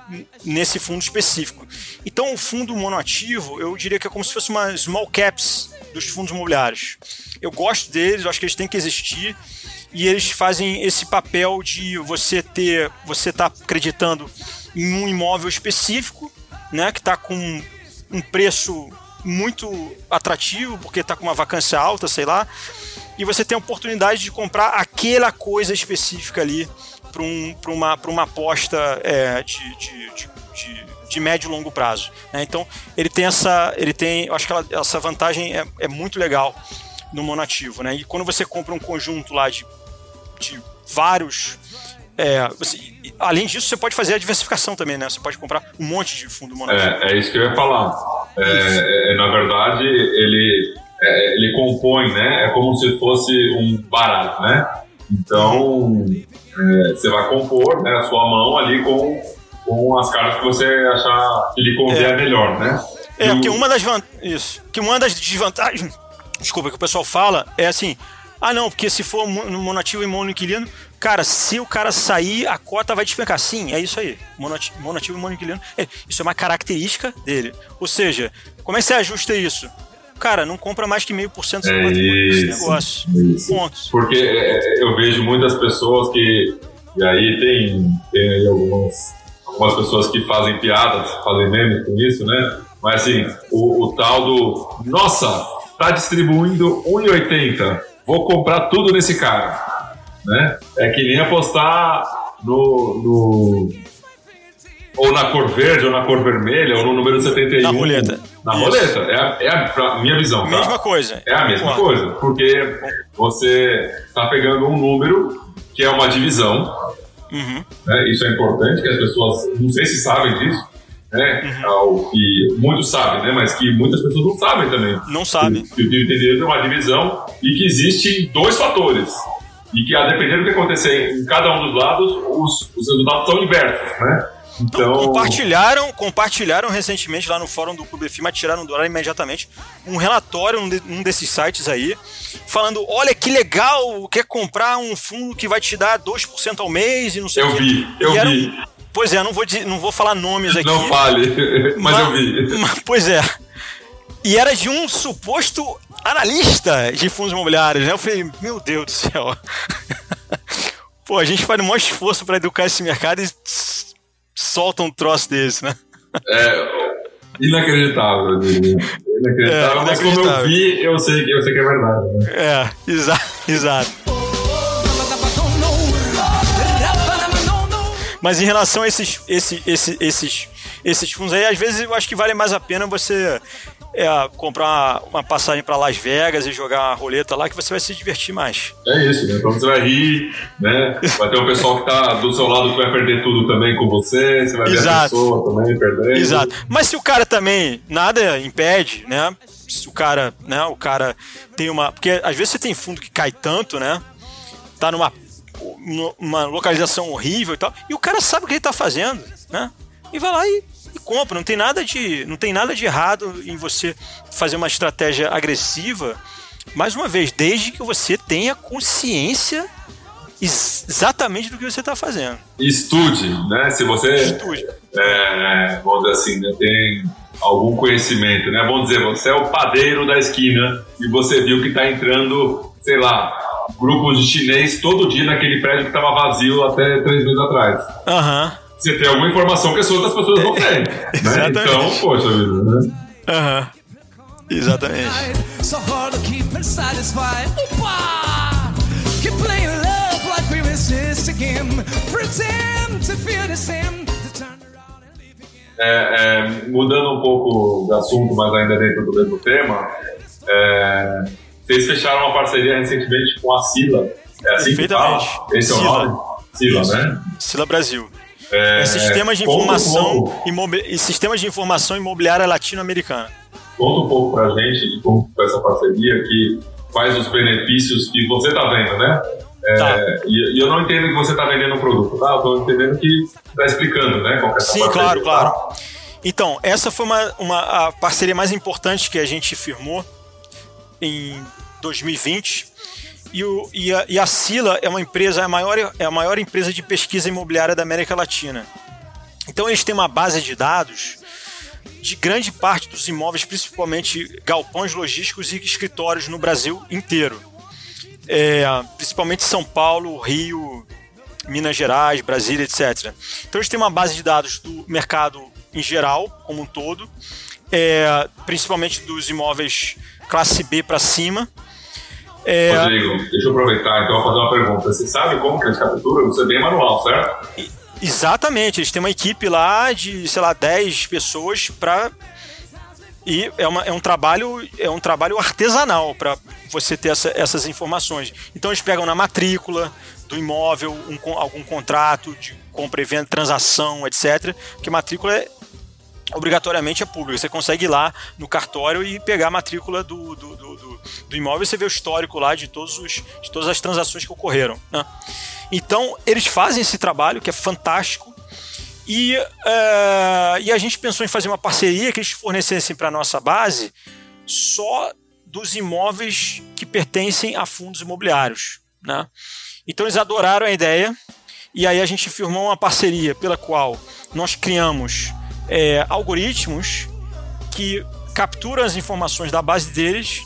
nesse fundo específico. Então, o fundo monoativo, eu diria que é como se fosse uma small caps dos fundos imobiliários. Eu gosto deles, eu acho que eles têm que existir e eles fazem esse papel de você ter, você tá acreditando em um imóvel específico, né, que está com um preço muito atrativo, porque está com uma vacância alta, sei lá, e você tem a oportunidade de comprar aquela coisa específica ali para um, pra uma, pra uma aposta é, de, de, de, de, médio e longo prazo. né? Então ele tem essa, ele tem, eu acho que ela- essa vantagem é, é muito legal no monativo, né? E quando você compra um conjunto lá de, de vários é, você- além disso, você pode fazer a diversificação também, né? Você pode comprar um monte de fundo monativo. É, é isso que eu ia falar. É, é, na verdade, ele, é, ele compõe, né? É como se fosse um baralho, né? Então, é, você vai compor né, a sua mão ali com, com as cartas que você achar que lhe convier melhor, né? É, porque uma das van... isso, que uma das desvantagens, desculpa, que o pessoal fala é assim, ah não, porque se for mo- monativo e monoinquilino, cara, se o cara sair, a cota vai despencar. Sim, é isso aí, monati- monativo e monoinquilino, é, isso é uma característica dele. Ou seja, como é que você ajusta isso? Cara, não compra mais que meio por cento do seu É patrimônio desse negócio. isso. Pontos. Porque é, eu vejo muitas pessoas que. E aí tem, tem aí algumas, algumas pessoas que fazem piadas, fazem memes com isso, né? Mas assim, o, o tal do. Nossa, tá distribuindo 1,80. Vou comprar tudo nesse cara. Né? É que nem apostar no. no ou na cor verde, ou na cor vermelha, ou no número 71. Na roleta. Na Isso. roleta. É é a minha visão. tá? Mesma coisa. É a mesma Concordo. coisa, porque você está pegando um número que é uma divisão, Uhum. né? isso é importante, que as pessoas, não sei se sabem disso, né? Uhum. Que muitos sabem, né? mas que muitas pessoas não sabem também. Não sabe. Que o dividendo é uma divisão e que existem dois fatores. E que, a depender do que acontecer em cada um dos lados, os, os resultados são inversos, né? Então, Compartilharam, compartilharam recentemente lá no fórum do Clube FIMA, tiraram do ar imediatamente um relatório num, de- num desses sites aí, falando: olha que legal, quer comprar um fundo que vai te dar 2% ao mês e não sei eu o quê. vi, eu era um- vi. Pois é, não vou, não vou falar nomes aqui. Não fale, mas eu vi. mas- pois é. E era de um suposto analista de fundos imobiliários, né? Eu falei, meu Deus do céu. Pô, a gente faz um maior esforço para educar esse mercado e solta um troço desse, né? É inacreditável. Inacreditável, É, mas como eu vi, eu sei, que- eu sei que é verdade. Né? É, exa exato. Mas em relação a esses, esse, esse, esses, esses fundos aí, às vezes eu acho que vale mais a pena você é, comprar uma, uma passagem para Las Vegas e jogar uma roleta lá que você vai se divertir mais. É isso, né? Então você vai rir, né? Vai ter um pessoal que tá do seu lado que vai perder tudo também com você, você vai ver a Exato. pessoa também perdendo. Exato. Mas se o cara também nada impede, né? Se o cara, né, o cara tem uma, porque às vezes você tem fundo que cai tanto, né? Tá numa uma localização horrível e tal, e o cara sabe o que ele tá fazendo, né? E vai lá e, e compra, não tem nada de não tem nada de errado em você fazer uma estratégia agressiva. Mais uma vez, desde que você tenha consciência ex- exatamente do que você está fazendo. Estude, né? Se você, Estude. é, vamos dizer assim, né, tem algum conhecimento, né? Vamos dizer, você é o padeiro da esquina e você viu que tá entrando, sei lá, grupos de chinês todo dia naquele prédio que estava vazio até três meses atrás. Aham. Você tem alguma informação que as outras pessoas não têm. Né? Exatamente. Então, poxa vida, né? Aham. Exatamente. So hard to keep it satisfied. Opa! Keep playing love like we resist again. Pretend to feel the same. To turn around and leave again. É, é, mudando um pouco de assunto, mas ainda dentro do mesmo tema, é, vocês fecharam uma parceria recentemente com a Sila. É assim que fala? Esse é o Sila. nome? Sila, né? Sila Brasil. É, É sistemas de informação e sistemas de informação imobiliária latino-americana. Conta um pouco pra gente de como foi essa parceria, que, quais os benefícios que você tá vendo, né? É, Tá. e, e eu não entendo que você tá vendendo um produto, tá? Eu tô entendendo que tá explicando, né? Qual é essa Sim, parceria, claro, tá? claro. Então, essa foi uma, uma a parceria mais importante que a gente firmou em 2020. E, o, e, a, e a Sila é uma empresa, é a, maior, é a maior empresa de pesquisa imobiliária da América Latina. Então eles têm uma base de dados de grande parte dos imóveis, principalmente galpões logísticos e escritórios no Brasil inteiro. É, principalmente São Paulo, Rio, Minas Gerais, Brasília, etc. Então eles têm uma base de dados do mercado em geral, como um todo, é, principalmente dos imóveis classe B para cima. É, Rodrigo, deixa eu aproveitar então fazer uma pergunta. Você sabe como que eles capturam? Você tem manual, certo? e- exatamente, eles têm uma equipe lá de, sei lá, 10 pessoas para e é, uma, é um trabalho é um trabalho artesanal para você ter essa- essas informações. Então eles pegam na matrícula do imóvel um algum contrato de compra e venda, transação, etc. Porque matrícula é obrigatoriamente é pública. Você consegue ir lá no cartório e pegar a matrícula do, do, do, do- do imóvel e você vê o histórico lá de, todos os, de todas as transações que ocorreram. né? Então, eles fazem esse trabalho que é fantástico. E, eh, e a gente pensou em fazer uma parceria que eles fornecessem para a nossa base só dos imóveis que pertencem a fundos imobiliários. Né? Então, eles adoraram a ideia. E aí a gente firmou uma parceria pela qual nós criamos é, algoritmos que capturam as informações da base deles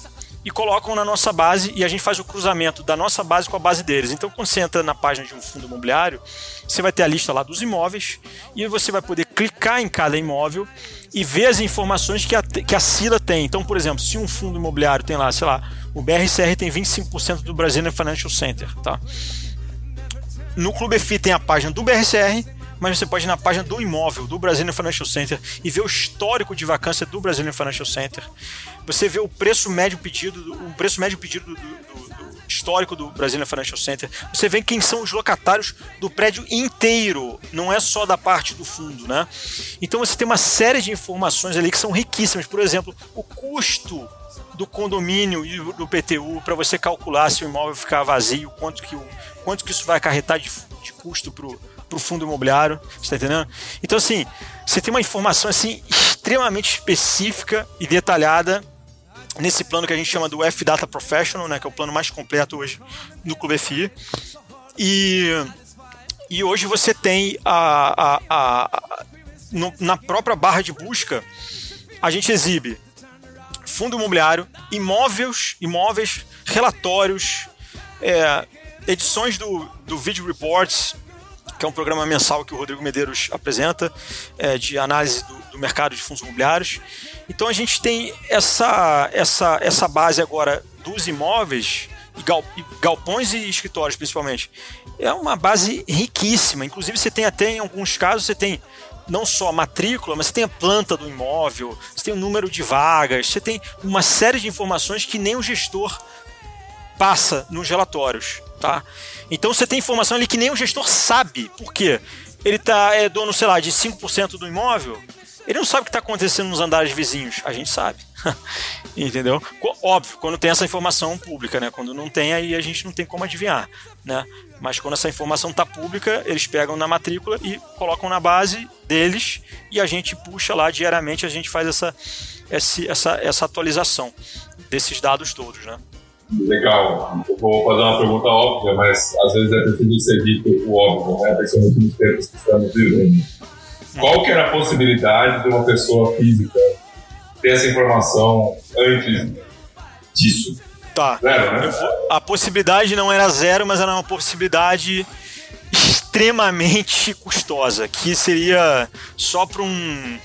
e colocam na nossa base e a gente faz o cruzamento da nossa base com a base deles. Então, quando você entra na página de um fundo imobiliário, você vai ter a lista lá dos imóveis e você vai poder clicar em cada imóvel e ver as informações que a, que a Sila tem. Então, por exemplo, se um fundo imobiliário tem lá, sei lá, o BRCR tem 25% do Brazilian Financial Center, tá? No Clube FI tem a página do BRCR, mas você pode ir na página do imóvel do Brazilian Financial Center e ver o histórico de vacância do Brazilian Financial Center. Você vê o preço médio pedido, do- o preço médio pedido do, do- do histórico do Brazilian Financial Center. Você vê quem são os locatários do prédio inteiro, não é só da parte do fundo, né? Então você tem uma série de informações ali que são riquíssimas. Por exemplo, o custo do condomínio e do do PTU para você calcular se o imóvel ficar vazio, quanto que, o, quanto que isso vai acarretar de, de custo para o fundo imobiliário, você tá entendendo? Então, assim, você tem uma informação assim extremamente específica e detalhada nesse plano que a gente chama do F-Data Professional, né, que é o plano mais completo hoje no Clube FI. E, e hoje você tem a, a- a- no- na própria barra de busca, a gente exibe fundo imobiliário, imóveis, imóveis, relatórios, é, edições do, do Video Reports, que é um programa mensal que o Rodrigo Medeiros apresenta, é, de análise do, do mercado de fundos imobiliários. Então a gente tem essa, essa, essa base agora dos imóveis e gal- e galpões e escritórios principalmente. É uma base riquíssima. Inclusive você tem até em alguns casos você tem não só a matrícula, mas você tem a planta do imóvel, você tem o número de vagas, você tem uma série de informações que nem o gestor passa nos relatórios, tá? Então você tem informação ali que nem o gestor sabe. Por quê? Ele tá, é dono, sei lá, de 5% do imóvel, ele não sabe o que está acontecendo nos andares vizinhos. A gente sabe. Entendeu? Óbvio, quando tem essa informação pública, né? Quando não tem, aí a gente não tem como adivinhar, né? Mas quando essa informação está pública, eles pegam na matrícula e colocam na base deles e a gente puxa lá diariamente, a gente faz essa, esse- essa, essa atualização desses dados todos, né? Legal. Eu vou fazer uma pergunta óbvia, mas às vezes é preciso ser dito o óbvio, né? Principalmente nos tempos que estamos vivendo. Qual que era a possibilidade de uma pessoa física ter essa informação antes disso? Tá. Zero, né? A possibilidade não era zero, mas era uma possibilidade extremamente custosa, que seria só para um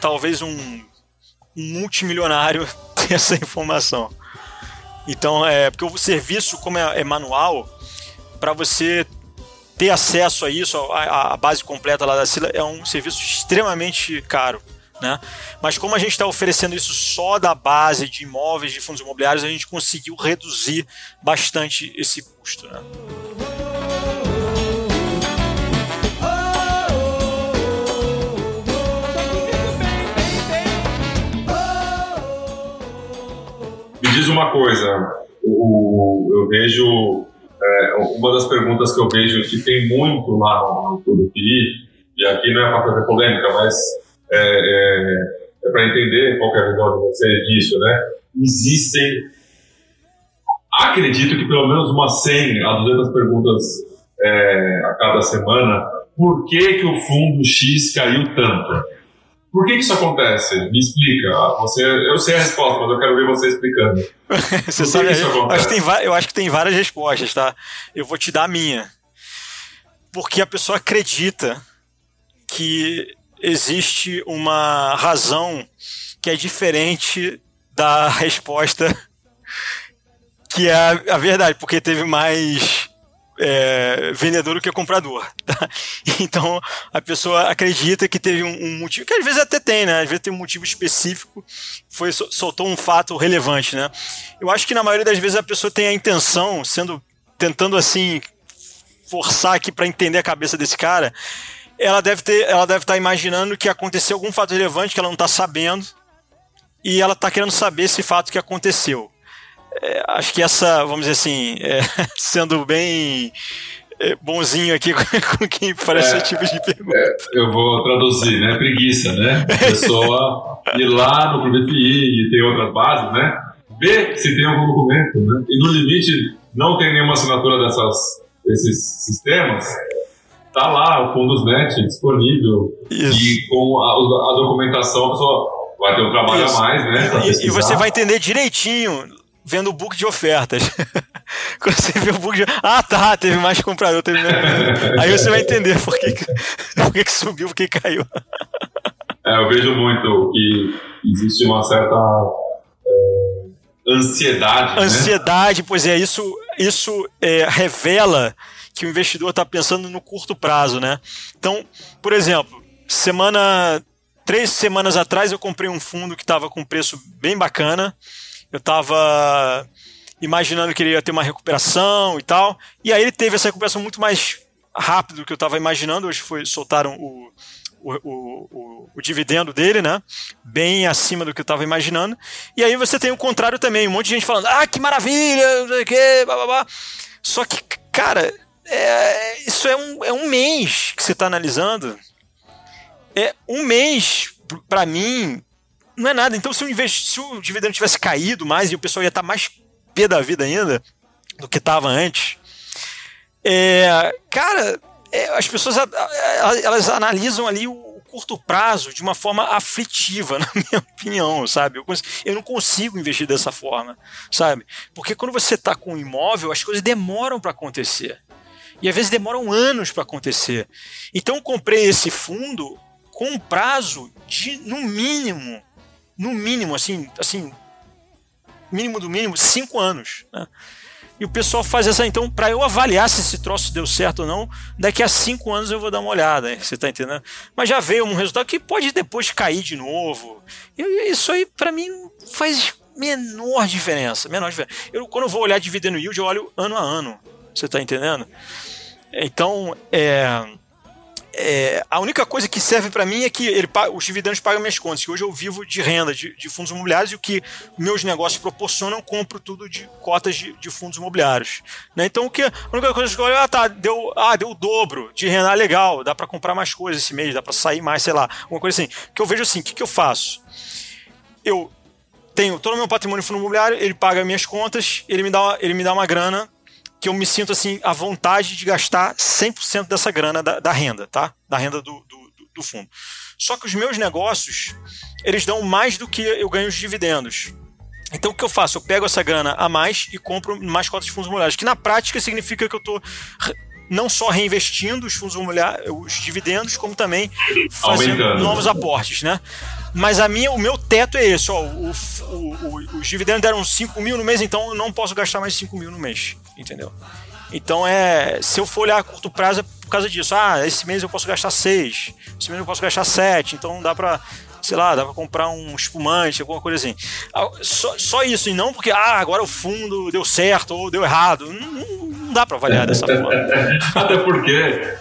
talvez um, um multimilionário ter essa informação. Então, é porque o serviço, como é, é manual, para você ter acesso a isso, a, a- base completa lá da Sila, é um serviço extremamente caro. Né? Mas como a gente está oferecendo isso só da base de imóveis, de fundos imobiliários, a gente conseguiu reduzir bastante esse custo. Né? Diz uma coisa, o- eu vejo, é, uma das perguntas que eu vejo que tem muito lá no, no PI, e aqui não é para fazer polêmica, mas é, para entender qual é a visão de vocês disso, né? Existem, acredito que pelo menos umas 100 a 200 perguntas é, a cada semana, por que, que o fundo X caiu tanto? Por que, que isso acontece? Me explica. Você, eu sei a resposta, mas eu quero ver você explicando. Você Por que sabe, que isso eu, acontece? acho que tem, eu acho que tem várias respostas, tá? Eu vou te dar a minha. Porque a pessoa acredita que existe uma razão que é diferente da resposta que é a, a verdade, porque teve mais é, vendedor do que comprador. tá? Então a pessoa acredita que teve um, um motivo, que às vezes até tem, né? Às vezes tem um motivo específico, foi sol- soltou um fato relevante, né? Eu acho que na maioria das vezes a pessoa tem a intenção, sendo tentando assim forçar aqui para entender a cabeça desse cara, ela deve ter, ela deve estar imaginando que aconteceu algum fato relevante que ela não está sabendo e ela está querendo saber esse fato que aconteceu. É, acho que essa, vamos dizer assim, é, sendo bem é, bonzinho aqui com quem faz É. esse tipo de pergunta. Eu vou traduzir, né? Preguiça, né? A pessoa ir lá no PBFI e tem outras bases, né? Ver se tem algum documento, né? E no limite não tem nenhuma assinatura dessas, desses sistemas. Tá lá o Fundosnet disponível Isso. e com a, a documentação a pessoa vai ter um trabalho Isso. a mais, né? E, e você vai entender direitinho vendo o book de ofertas. Quando você vê o book de. Ah, tá, teve mais comprador, teve menos. Aí você vai entender por que, por que, que subiu, por que caiu. É, eu vejo muito que existe uma certa é, ansiedade, né? Ansiedade, pois é, isso, isso é, revela que o investidor está pensando no curto prazo, né? Então, por exemplo, semana. Três semanas atrás eu comprei um fundo que estava com preço bem bacana. Eu estava imaginando que ele ia ter uma recuperação e tal. E aí ele teve essa recuperação muito mais rápido do que eu estava imaginando. Hoje foi, soltaram o, o, o, o, o dividendo dele, né? Bem acima do que eu estava imaginando. E aí você tem o contrário também, um monte de gente falando, ah, que maravilha, não sei o quê, blá, blá, blá. Só que, cara, é, isso é um, é um mês que você está analisando. É um mês, para mim, não é nada. Então, se o, investi- se o dividendo tivesse caído mais e o pessoal ia estar mais pé da vida ainda do que estava antes, é, cara, é, as pessoas elas analisam ali o, curto prazo de uma forma aflitiva, na minha opinião, sabe? Eu, eu não consigo investir dessa forma, sabe? Porque quando você está com um imóvel, as coisas demoram para acontecer. E às vezes demoram anos para acontecer. Então comprei esse fundo com um prazo de, no mínimo, no mínimo, assim, assim, mínimo do mínimo, cinco anos. Né? E o pessoal faz essa. Então, para eu avaliar se esse troço deu certo ou não, daqui a cinco anos eu vou dar uma olhada. Você tá entendendo? Mas já veio um resultado que pode depois cair de novo. E isso aí, para mim, faz menor diferença. Menor diferença. Eu, quando eu vou olhar dividendo yield, eu olho ano a ano. Você tá entendendo? Então, é. É, a única coisa que serve para mim é que ele, os dividendos pagam minhas contas, que hoje eu vivo de renda de, de fundos imobiliários e o que meus negócios proporcionam, eu compro tudo de cotas de, de fundos imobiliários. né? Então, o que, a única coisa que eu olho, ah, tá, deu, ah, deu o dobro de renda, ah, legal, dá para comprar mais coisas esse mês, dá para sair mais, sei lá, alguma coisa assim. Que eu vejo assim, o que, que eu faço? Eu tenho todo o meu patrimônio fundo imobiliário, ele paga minhas contas, ele me dá uma, ele me dá uma grana que eu me sinto assim à vontade de gastar 100% dessa grana da, da renda, tá? Da renda do, do, do- do fundo. Só que os meus negócios, eles dão mais do que eu ganho de dividendos. Então o que eu faço? Eu pego essa grana a mais e compro mais cotas de fundos imobiliários, que na prática significa que eu estou não só reinvestindo os fundos imobiliários, os dividendos, como também fazendo Aumentando. novos aportes, né? Mas a minha, o meu teto é esse, ó. O, o- o- os dividendos deram 5 mil no mês, então eu não posso gastar mais 5 mil no mês. Entendeu? Então é. Se eu for olhar a curto prazo, é por causa disso. Ah, esse mês eu posso gastar 6, esse mês eu posso gastar 7, então dá pra. Sei lá, dá pra comprar um espumante, alguma coisa assim. Ah, Só, só isso, e não porque, ah, agora o fundo deu certo ou deu errado. Não, não- dá pra avaliar dessa forma. Até porque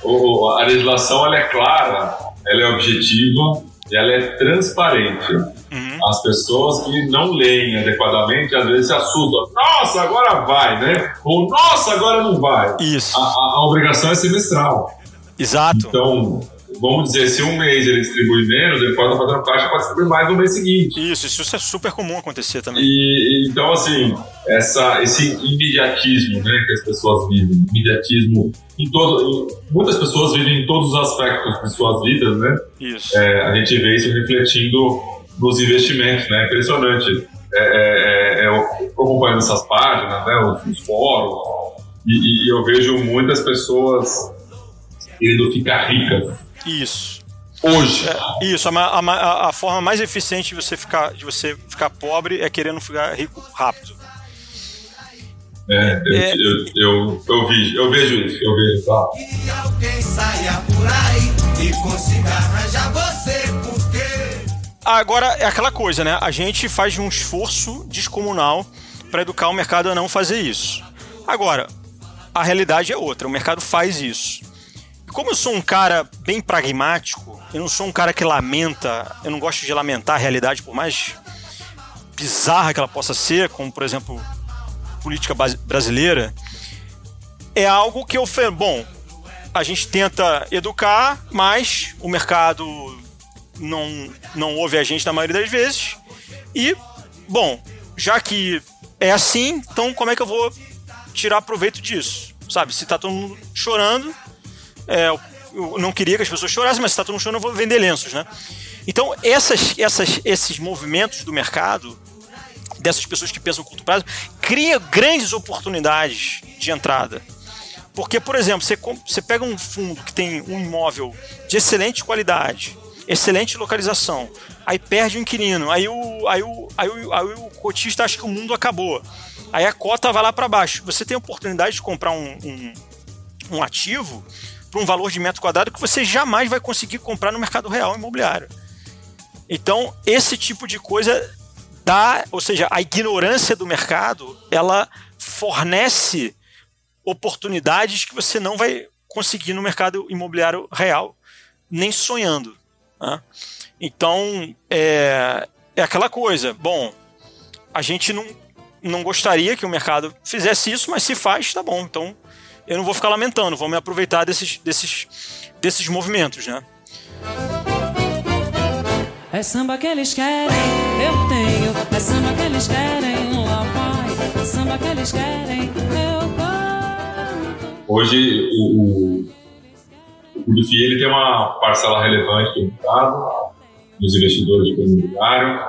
a legislação ela é clara, ela é objetiva e ela é transparente. Uhum. As pessoas que não leem adequadamente às vezes se assustam. Nossa, agora vai, né? Ou nossa, agora não vai. Isso, A, a- a obrigação é semestral. exato. Então, vamos dizer, se um mês ele distribui menos, ele pode estar fazendo caixa para distribuir mais no mês seguinte. Isso, isso é super comum acontecer também. E, então, assim, essa, esse imediatismo né, que as pessoas vivem, imediatismo em todo. em- muitas pessoas vivem em todos os aspectos de suas vidas, né? Isso. É, a gente vê isso refletindo nos investimentos, né? Impressionante. É, é, é, eu tô acompanhando essas páginas, né? Os, os fóruns, e, e eu vejo muitas pessoas querendo ficar ricas Isso. hoje. Isso, a, a a- a forma mais eficiente de você, ficar, de você ficar pobre é querendo ficar rico rápido. É, eu, É. Eu, eu, eu, vi- eu vejo isso, eu vejo, tá? Que alguém saia por aí e consiga arranjar você, porque. Agora, é aquela coisa, né? A gente faz um esforço descomunal para educar o mercado a não fazer isso. Agora, a realidade é outra, o mercado faz isso. Como eu sou um cara bem pragmático, eu não sou um cara que lamenta, eu não gosto de lamentar a realidade, por mais bizarra que ela possa ser, como por exemplo política brasileira, é algo que eu falei, bom, a gente tenta educar, mas o mercado não, não ouve a gente na maioria das vezes. E, bom, já que é assim, então como é que eu vou tirar proveito disso? Sabe, se tá todo mundo chorando, é, eu- não queria que as pessoas chorassem, mas se tá todo mundo chorando, eu vou vender lenços, né? Então, essas, essas, esses movimentos do mercado, dessas pessoas que pensam curto prazo, cria grandes oportunidades de entrada. Porque, por exemplo, você, você pega um fundo que tem um imóvel de excelente qualidade, excelente localização, aí perde o inquilino, aí o, aí o, aí o, aí o cotista acha que o mundo acabou. Aí a cota vai lá para baixo. Você tem a oportunidade de comprar um, um, um ativo por um valor de metro quadrado que você jamais vai conseguir comprar no mercado real imobiliário. Então, esse tipo de coisa dá, ou seja, a ignorância do mercado, ela fornece oportunidades que você não vai conseguir no mercado imobiliário real, nem sonhando. né? Então, é, é aquela coisa. Bom, a gente não, não gostaria que o mercado fizesse isso, mas se faz, tá bom. Então, eu não vou ficar lamentando, vou me aproveitar desses, desses, desses movimentos, né? É samba que eles querem, eu tenho. É samba que eles querem, lá vai. É samba que eles querem, eu canto. Hoje, o, o, o ele tem uma parcela relevante do mercado, dos investidores de imobiliário,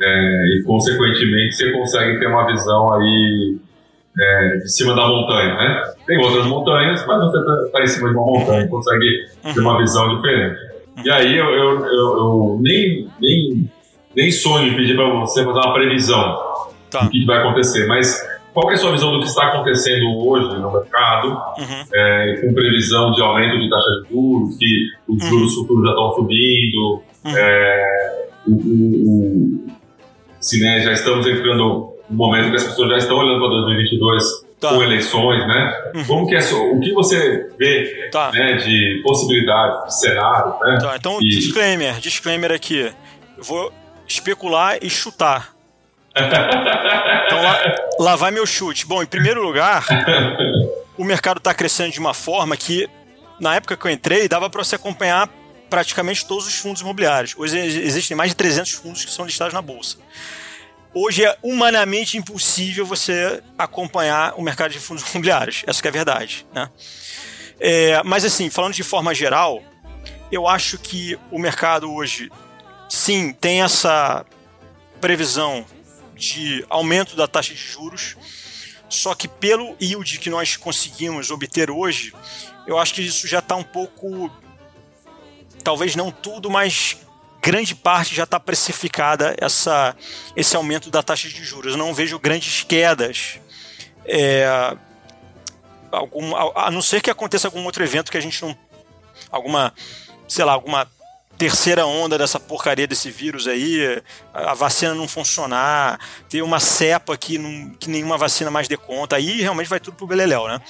é, e, consequentemente, você consegue ter uma visão aí é, de cima da montanha, né? Tem outras montanhas, mas você está em cima de uma montanha, consegue ter uma visão diferente. E aí, eu, eu, eu, eu nem, nem, nem sonho em pedir para você fazer uma previsão Tá. do que vai acontecer, mas qual é a sua visão do que está acontecendo hoje no mercado, Uhum. é, com previsão de aumento de taxa de juros, que os Uhum. juros futuros já estão subindo, é, o, o- o- se né, já estamos entrando no momento que as pessoas já estão olhando para 2022 Tá. com eleições, né? Uhum. Como que é, o que você vê Tá. né, de possibilidades, de cenário, né? Tá, então, E- disclaimer, disclaimer aqui. Eu vou especular e chutar. Então lá, lá vai meu chute. Bom, em primeiro lugar, o mercado está crescendo de uma forma que, na época que eu entrei, dava para você acompanhar praticamente todos os fundos imobiliários. Hoje ex- existem mais de 300 fundos que são listados na bolsa. Hoje é humanamente impossível você acompanhar o mercado de fundos imobiliários. Essa é a verdade, né? É, mas assim, falando de forma geral, eu acho que o mercado hoje, sim, tem essa previsão de aumento da taxa de juros, só que pelo yield que nós conseguimos obter hoje, eu acho que isso já está um pouco. Talvez não tudo, mas grande parte já está precificada essa, esse aumento da taxa de juros. Eu não vejo grandes quedas. É, algum, a, não ser que aconteça algum outro evento que a gente não. Alguma, sei lá, alguma terceira onda dessa porcaria desse vírus aí, a vacina não funcionar, ter uma cepa que, não, que nenhuma vacina mais dê conta, aí realmente vai tudo pro Beleléu, né?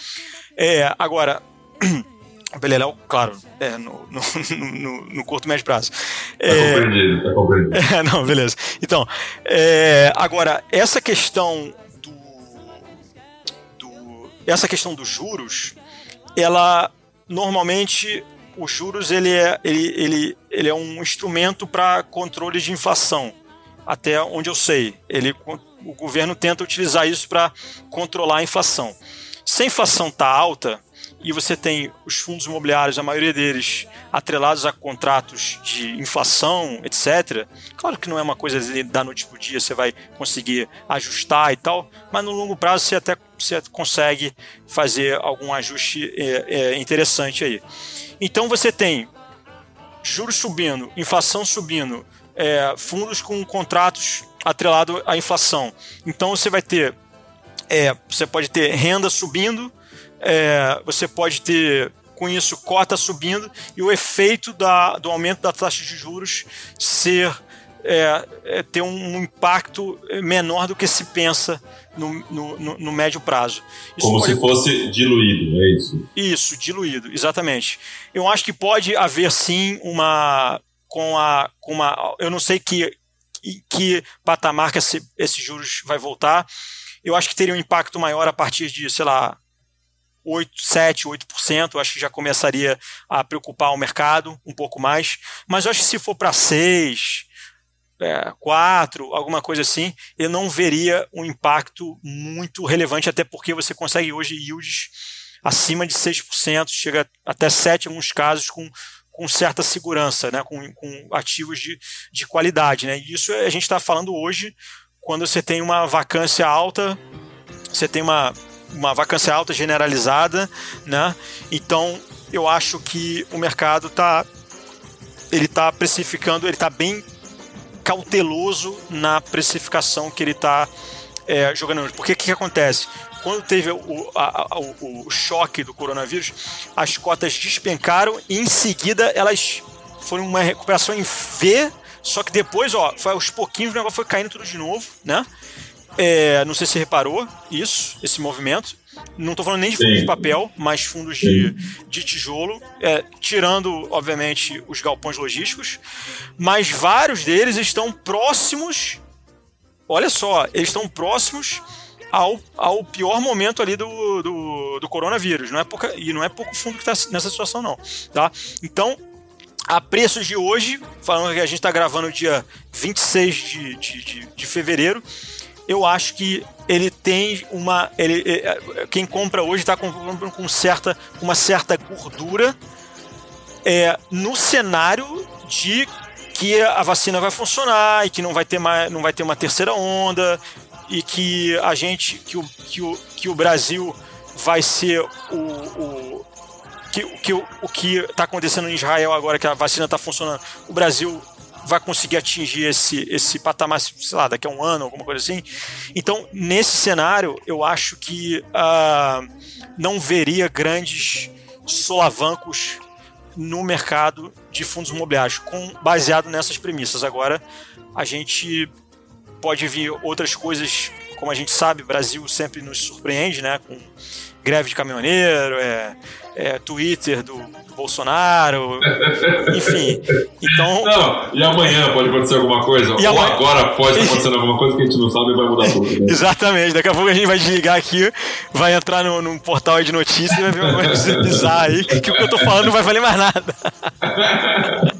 É, agora, Beleléu, claro, é, no, no, no, no curto e médio prazo. Tá É, compreendido, tá compreendido. é, não, beleza. Então, é, agora, essa questão do, do- Essa questão dos juros, ela normalmente. Os juros ele é, ele, ele, ele é um instrumento para controle de inflação. Até onde eu sei. Ele, o governo tenta utilizar isso para controlar a inflação. Se a inflação está alta e você tem os fundos imobiliários, a maioria deles atrelados a contratos de inflação, etc. Claro que não é uma coisa da noite para dia, você vai conseguir ajustar e tal, mas no longo prazo você até você consegue fazer algum ajuste é, é, interessante aí. Então você tem juros subindo, inflação subindo, é, fundos com contratos atrelados à inflação. Então você vai ter, é, você pode ter renda subindo, é, você pode ter com isso cota subindo e o efeito da, do aumento da taxa de juros ser é, é, ter um impacto menor do que se pensa no, no, no- médio prazo. Isso Como pode- se fosse diluído, é isso. isso, diluído, exatamente. Eu acho que pode haver sim uma com a com uma eu não sei que que, que patamar que esse, esses juros vai voltar. Eu acho que teria um impacto maior a partir de, sei lá, 8, 7, 8%, eu acho que já começaria a preocupar o mercado um pouco mais, mas eu acho que se for para 6, é, 4, alguma coisa assim, eu não veria um impacto muito relevante, até porque você consegue hoje yields acima de 6%, chega até 7% em alguns casos, com, com certa segurança, né, com, com ativos de, de qualidade. Né? E isso a gente está falando hoje, quando você tem uma vacância alta, você tem uma, uma vacância alta generalizada, né? então eu acho que o mercado está ele está precificando, ele está bem cauteloso na precificação que ele está é, jogando. Porque o que, que acontece? Quando teve o, a- a- o choque do coronavírus, as cotas despencaram e em seguida elas foram uma recuperação em V, só que depois, ó, foi aos pouquinhos o negócio foi caindo tudo de novo, né? É, não sei se você reparou isso, esse movimento. Não estou falando nem de fundos Sim. de papel, mas fundos de, de tijolo, é, tirando, obviamente, os galpões logísticos. Mas vários deles estão próximos. Olha só, eles estão próximos ao, ao pior momento ali do, do, do coronavírus. Não é pouca, e não é pouco fundo que está nessa situação, não. Tá? Então, a preços de hoje, falando que a gente está gravando dia 26 de, de, de, de fevereiro, eu acho que ele tem uma. Ele, é, quem compra hoje está comprando com certa, uma certa gordura é, no cenário de que a vacina vai funcionar e que não vai ter, mais, não vai ter uma terceira onda e que a gente. que o, que o, que o Brasil vai ser o. o que, que o que está acontecendo em Israel agora que a vacina está funcionando, o Brasil vai conseguir atingir esse, esse patamar, sei lá, daqui a um ano, alguma coisa assim. Então, nesse cenário, eu acho que ah, não veria grandes solavancos no mercado de fundos imobiliários, com, baseado nessas premissas. Agora, a gente pode vir outras coisas, como a gente sabe, o Brasil sempre nos surpreende, né? Com greve de caminhoneiro, é, é Twitter do Bolsonaro, enfim. Então, Não, e amanhã pode acontecer alguma coisa? Ou amanhã- agora pode estar acontecendo alguma coisa que a gente não sabe e vai mudar tudo. né? exatamente, daqui a pouco a gente vai desligar aqui, vai entrar no, num portal de notícias e vai ver uma coisa bizarra aí, que o que eu tô falando não vai valer mais nada.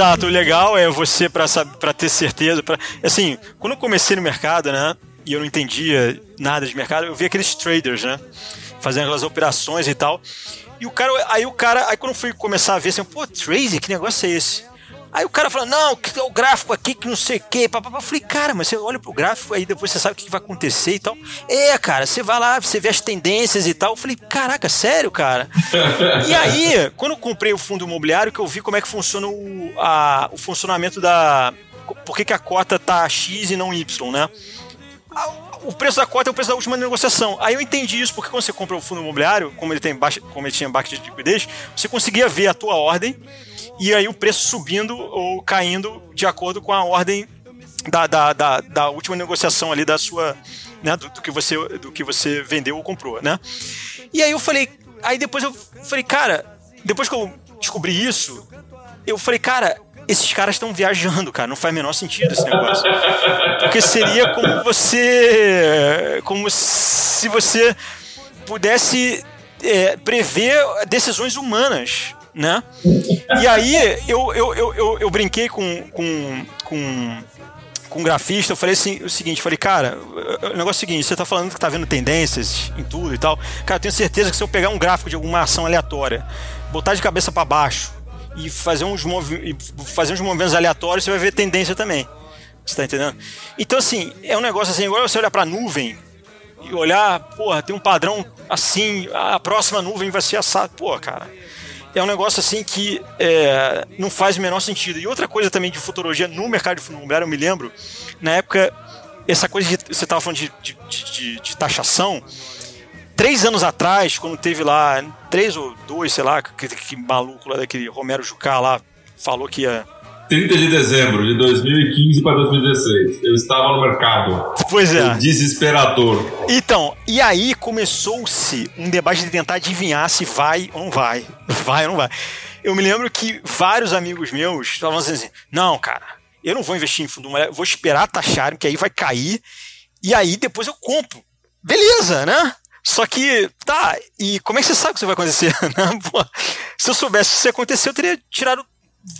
exato. O legal é você pra para ter certeza, para assim, quando eu comecei no mercado, né, e eu não entendia nada de mercado, eu vi aqueles traders, né, fazendo aquelas operações e tal. E o cara, aí o cara, aí quando eu fui começar a ver assim, pô, trade, que negócio é esse? Aí o cara falou, não, que é o gráfico aqui, que não sei o quê. papapá. Eu falei, cara, mas você olha pro gráfico, aí depois você sabe o que vai acontecer e tal. É, cara, você vai lá, você vê as tendências e tal. Eu falei, caraca, sério, cara? E aí, quando eu comprei o fundo imobiliário, que eu vi como é que funciona o, a- o funcionamento da. Por que, que a cota tá X e não Y, né? O preço da cota é o preço da última negociação. Aí eu entendi isso, porque quando você compra o fundo imobiliário, como ele tem baixa, como ele tinha baixa de liquidez, você conseguia ver a tua ordem e aí o preço subindo ou caindo de acordo com a ordem da, da, da, da última negociação ali da sua. Né, do, do que você, do que você vendeu ou comprou, né? E aí eu falei. Aí depois eu falei, cara, depois que eu descobri isso, eu falei, cara, esses caras estão viajando, cara. Não faz o menor sentido esse negócio. Porque seria como você. Como se você pudesse é, prever decisões humanas, né? E aí eu, eu, eu, eu, eu brinquei com, com, com, com um grafista, eu falei assim, o seguinte, falei, cara, o negócio é o seguinte, você tá falando que tá vendo tendências em tudo e tal. Cara, eu tenho certeza que se eu pegar um gráfico de alguma ação aleatória, botar de cabeça para baixo e fazer uns, movi fazer uns movimentos aleatórios, você vai ver tendência também. Você tá entendendo? Então, assim, é um negócio assim, igual você olhar pra nuvem e olhar, porra, tem um padrão assim, a próxima nuvem vai ser assada. Pô, cara, é um negócio assim que é, não faz o menor sentido. E outra coisa também de futurologia no mercado de fundo imobiliário, eu me lembro, na época, essa coisa de. Você estava falando de, de, de- de taxação. Três anos atrás, quando teve lá, três ou dois, sei lá, que, que maluco lá daquele Romero Jucá lá, falou que ia. 30 de dezembro de 2015 para 2016. Eu estava no mercado. Pois é. Desesperador. Então, e aí começou-se um debate de tentar adivinhar se vai ou não vai. Vai ou não vai. Eu me lembro que vários amigos meus estavam dizendo assim: não, cara, eu não vou investir em fundo imobiliário, vou esperar taxarem, que aí vai cair, e aí depois eu compro. Beleza, né? Só que, tá, e como é que você sabe que isso vai acontecer? se eu soubesse isso ia acontecer, eu teria tirado,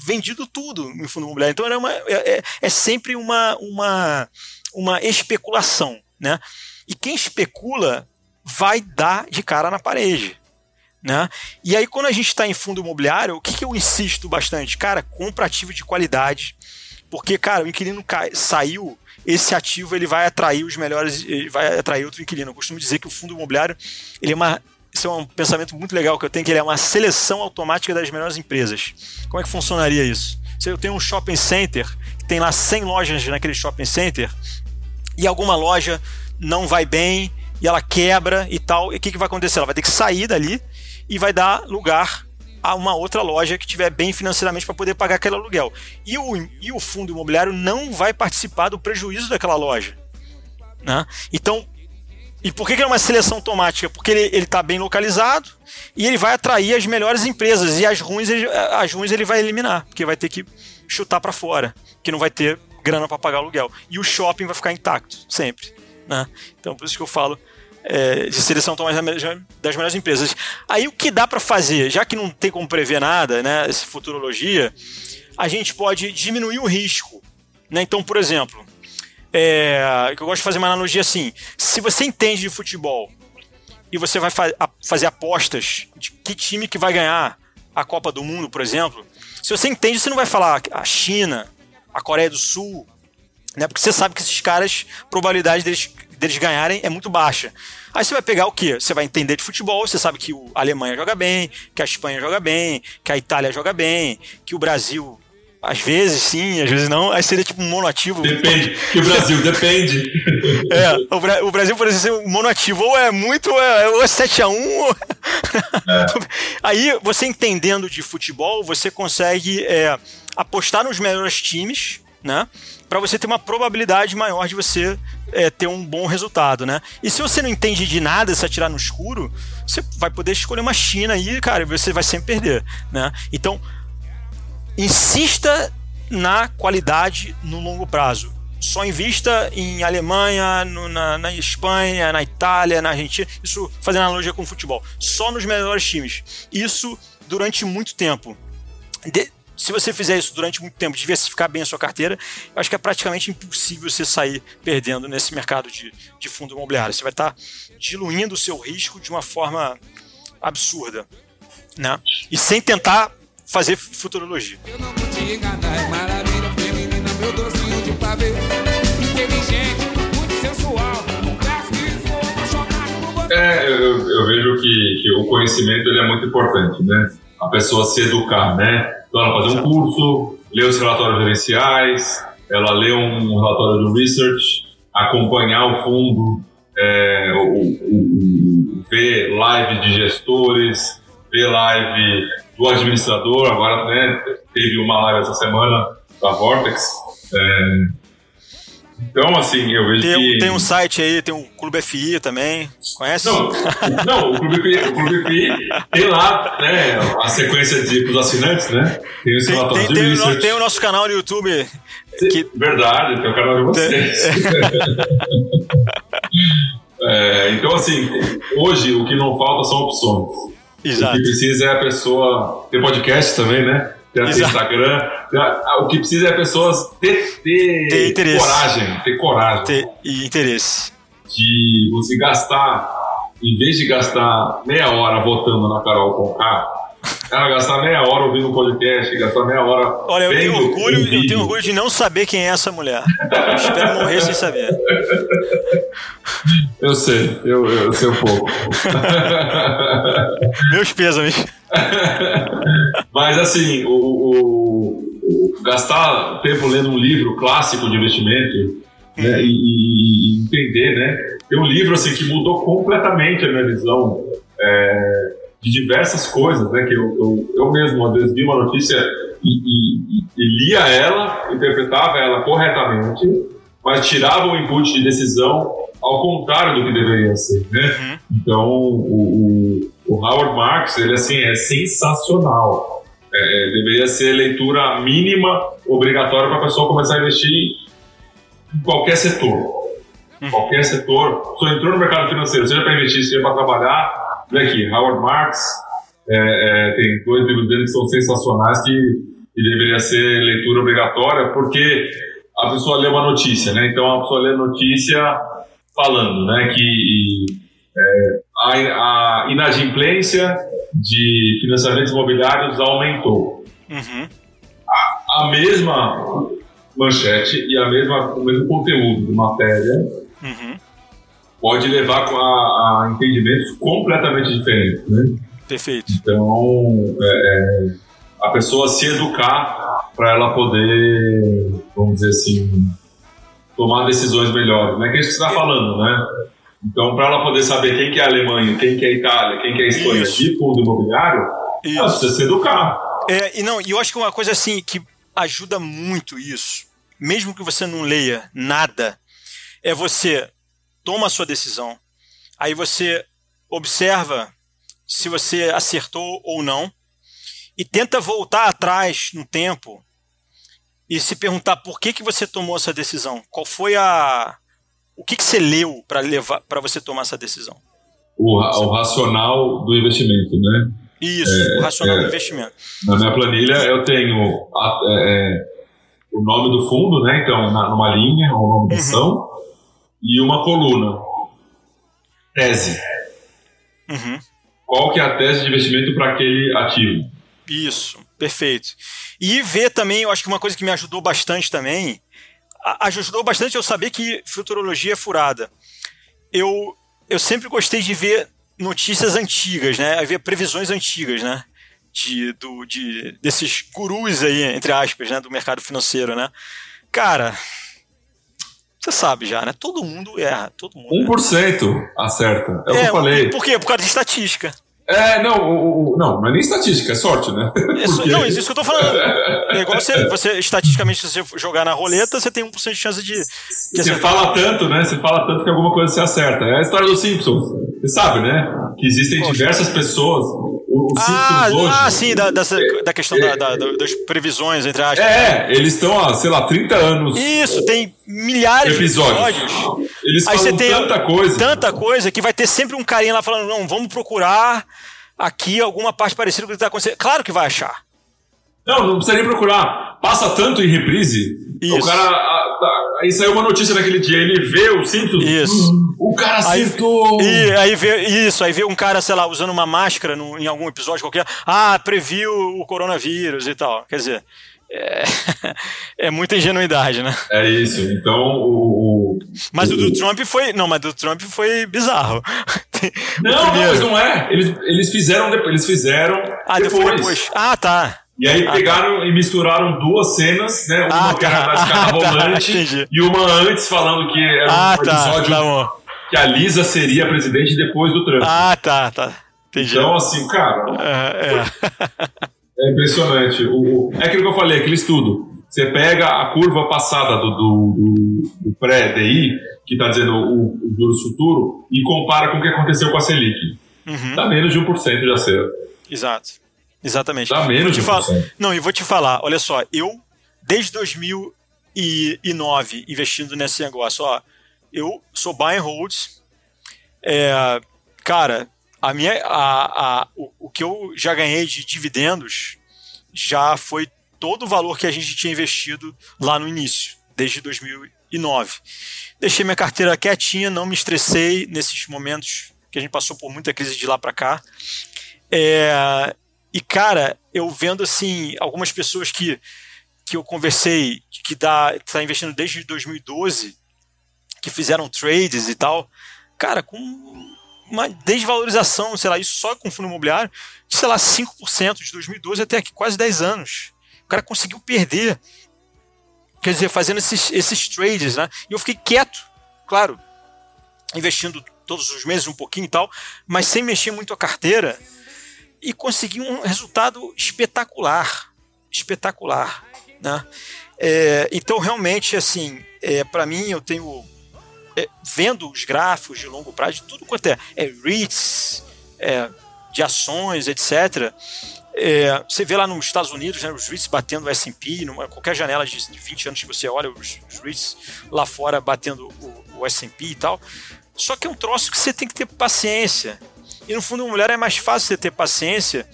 vendido tudo em fundo imobiliário. Então era uma, é, é- é sempre uma, uma, uma especulação, né? E quem especula vai dar de cara na parede. Né? E aí, quando a gente está em fundo imobiliário, o que, que eu insisto bastante? Cara, compra ativo de qualidade. Porque, cara, o inquilino cai- saiu, esse ativo ele vai atrair os melhores, vai atrair outro inquilino. Eu costumo dizer que o fundo imobiliário, ele é uma. Isso é um pensamento muito legal que eu tenho, que ele é uma seleção automática das melhores empresas. Como é que funcionaria isso? Se eu tenho um shopping center, que tem lá 100 lojas naquele shopping center, e alguma loja não vai bem e ela quebra e tal, e o que, que vai acontecer? Ela vai ter que sair dali e vai dar lugar a uma outra loja que estiver bem financeiramente para poder pagar aquele aluguel. E o, e o fundo imobiliário não vai participar do prejuízo daquela loja. Né? Então, e por que, que é uma seleção automática? Porque ele está bem localizado e ele vai atrair as melhores empresas e as ruins ele, as ruins ele vai eliminar, porque vai ter que chutar para fora, que não vai ter grana para pagar aluguel. E o shopping vai ficar intacto, sempre. Né? Então, por isso que eu falo é, de seleção tão mais das melhores empresas. Aí o que dá para fazer, já que não tem como prever nada, né, essa futurologia, a gente pode diminuir o risco. Né? Então, por exemplo, é, eu gosto de fazer uma analogia assim: se você entende de futebol e você vai fa fazer apostas de que time que vai ganhar a Copa do Mundo, por exemplo, se você entende, você não vai falar a China, a Coreia do Sul, né? Porque você sabe que esses caras, probabilidade deles, deles ganharem é muito baixa. Aí você vai pegar o quê? Você vai entender de futebol, você sabe que a Alemanha joga bem, que a Espanha joga bem, que a Itália joga bem, que o Brasil às vezes sim, às vezes não. Aí seria tipo um monoativo. Depende. Que o Brasil depende. É, o, Bra o Brasil pode ser um monoativo. Ou é muito, ou é, ou é 7x1. Ou... É. Aí você entendendo de futebol, você consegue é, apostar nos melhores times, né? Para você ter uma probabilidade maior de você é, ter um bom resultado, né? E se você não entende de nada, se atirar no escuro, você vai poder escolher uma China aí, cara, você vai sempre perder, né? Então insista na qualidade no longo prazo. Só invista em Alemanha, no, na, na, Espanha, na Itália, na Argentina. Isso fazendo analogia com o futebol. Só nos melhores times. Isso durante muito tempo. De, se você fizer isso durante muito tempo, diversificar bem a sua carteira, eu acho que é praticamente impossível você sair perdendo nesse mercado de, de fundo imobiliário. Você vai estar diluindo o seu risco de uma forma absurda. Né? E sem tentar fazer futurologia. Eu não vou te enganar, é maravilha feminina, meu docinho de pavê. Inteligente, muito sensual, é, eu, eu vejo que, que, o conhecimento ele é muito importante, né? A pessoa se educar, né? Então ela fazer um curso, ler os relatórios gerenciais, ela ler um relatório de research, acompanhar o fundo, é, o, o, ver live de gestores, ver live do administrador, agora né, teve uma live essa semana da Vortex. É, então, assim, eu vejo tem, que... Tem um site aí, tem o Clube FI também, conhece? Não, não o, Clube FI, o Clube FI tem lá né, a sequência de, os assinantes, né? Tem tem, de tem, tem o nosso canal no YouTube. Que... Verdade, tem o canal de vocês. é, então, assim, hoje o que não falta são opções. Exato. O que precisa é a pessoa ter podcast também, né? Ter Instagram. O que precisa é a pessoa ter, ter, ter coragem. Ter coragem. Ter e interesse. De você gastar, em vez de gastar meia hora votando na Carol Conká, ela gastar meia hora ouvindo um podcast, gastar meia hora. Olha, eu tenho orgulho, eu tenho orgulho de não saber quem é essa mulher. Eu espero morrer sem saber. Eu sei, eu, eu sei um pouco. Meus pêsames. Mas assim, o, o, o, gastar tempo lendo um livro clássico de investimento né, uhum. e, e, entender, né? Tem um livro assim que mudou completamente a minha visão. É, de diversas coisas, né? Que eu, eu, eu mesmo, às vezes, vi uma notícia e, e, e, lia ela, interpretava ela corretamente, mas tirava o input de decisão ao contrário do que deveria ser, né? Uhum. Então, o, o, o, Howard Marks, ele, assim, é sensacional. É, é deveria ser leitura mínima obrigatória para a pessoa começar a investir em qualquer setor. Uhum. Qualquer setor. Se entrou no mercado financeiro, seja para investir, seja para trabalhar, Olha aqui, Howard Marks, é, é, tem dois livros dele que são sensacionais que, que deveria ser leitura obrigatória, porque a pessoa lê uma notícia, né? Então a pessoa lê a notícia falando, né, que é, a, a, inadimplência de financiamentos imobiliários aumentou. Uhum. A, a, mesma manchete e a mesma, o mesmo conteúdo de matéria uhum pode levar a, a entendimentos completamente diferentes, né? Perfeito. Então, é, é a pessoa se educar para ela poder, vamos dizer assim, tomar decisões melhores, né? Que é isso que você está falando, né? Então, para ela poder saber quem que é a Alemanha, quem que é a Itália, quem que é a Espanha isso. de fundo imobiliário, isso. ela precisa se educar. É, e não, e eu acho que uma coisa assim que ajuda muito isso, mesmo que você não leia nada, é você toma a sua decisão. Aí você observa se você acertou ou não e tenta voltar atrás no tempo e se perguntar por que, que você tomou essa decisão. Qual foi a, o que, que você leu para levar para você tomar essa decisão? O, o racional do investimento, né? Isso, o racional do investimento. Na minha planilha eu tenho a- é, é, o nome do fundo, né? Então, na, numa linha, o nome da ação, e uma coluna. Tese. Uhum. Qual que é a tese de investimento para aquele ativo? Isso, perfeito. E ver também, eu acho que uma coisa que me ajudou bastante também, ajudou bastante eu saber que futurologia é furada. Eu, eu sempre gostei de ver notícias antigas, né? Ver previsões antigas, né? De, do, de, desses gurus aí, entre aspas, né? Do mercado financeiro, né? Cara, você sabe já, né? Todo mundo erra, todo mundo erra. 1% acerta. É o que eu falei. Por quê? Por causa de estatística. É, não, o- o- não, não é nem estatística, é sorte, né? É Porque- não, isso que eu tô falando. É igual você, você, estatisticamente, se você jogar na roleta, você tem 1% de chance de. Você fala tanto, né? Você fala tanto que alguma coisa se acerta. É a história dos Simpsons. Você sabe, né? Que existem Poxa. diversas pessoas. O, o Ah, Simpsons hoje. ah, sim, da, dessa- da questão da- da- da- das previsões, entre aspas. É, eles estão há, sei lá, 30 anos. Isso, tem milhares Episódios. de episódios. Eles Aí falam você tem tanta coisa. Tanta coisa que vai ter sempre um carinha lá falando: não, vamos procurar aqui alguma parte parecida com o que está acontecendo. Claro que vai achar. Não, não precisa nem procurar. Passa tanto em reprise. Isso. O cara. a- aí saiu uma notícia naquele dia, ele vê o Simpsons. Isso. hum, O cara Aí- acertou. E aí vê isso, aí vê um cara, sei lá, usando uma máscara no- em algum episódio qualquer. Ah, previu o coronavírus e tal. Quer dizer, é, é muita ingenuidade, né? É isso. Então, o. o- Mas o do Trump foi. Não, mas do Trump foi bizarro. O Não, não, mas não é. Eles, eles fizeram depois. Eles fizeram. Ah, depois. depois. Ah, tá. E aí Ah, pegaram e misturaram duas cenas, né? Uma Ah, que era tá. Ah, tá. rolante e uma antes falando que era Ah, um tá. episódio Tá bom. que a Lisa seria presidente depois do Trump. Ah, tá, tá. Entendi. Então, assim, cara, É, é. é impressionante. O, é aquilo que eu falei, aquele estudo. Você pega a curva passada do, do, do- pré-DI, que está dizendo o, o juros futuro, e compara com o que aconteceu com a Selic. Uhum. Dá menos de 1% de acerto. Exato. Exatamente. Dá menos de 1%. Não, e vou te falar, olha só, eu, desde 2009, investindo nesse negócio, ó, eu sou buy and holds. É, cara, a minha, a, a, o, o que eu já ganhei de dividendos já foi todo o valor que a gente tinha investido lá no início, desde 2009. Deixei minha carteira quietinha, não me estressei nesses momentos que a gente passou por muita crise de lá para cá. É, e cara, eu vendo assim algumas pessoas que, que eu conversei que dá tá investindo desde 2012, que fizeram trades e tal, cara, com uma desvalorização, sei lá, isso só com fundo imobiliário, de, sei lá, 5% de 2012 até aqui, quase 10 anos. O cara conseguiu perder. Quer dizer, fazendo esses, esses trades, né? E eu fiquei quieto, claro, investindo todos os meses um pouquinho e tal, mas sem mexer muito a carteira e consegui um resultado espetacular, espetacular, né? É, então realmente assim, é, para mim eu tenho é, vendo os gráficos de longo prazo, de tudo quanto é, é REITs, é, de ações, etc. É, você vê lá nos Estados Unidos, né, os REITs batendo o S&P, qualquer janela de, de 20 anos que você olha, os, os REITs lá fora batendo o, o S&P e tal. Só que é um troço que você tem que ter paciência. E no fundo, mulher é mais fácil você ter paciência,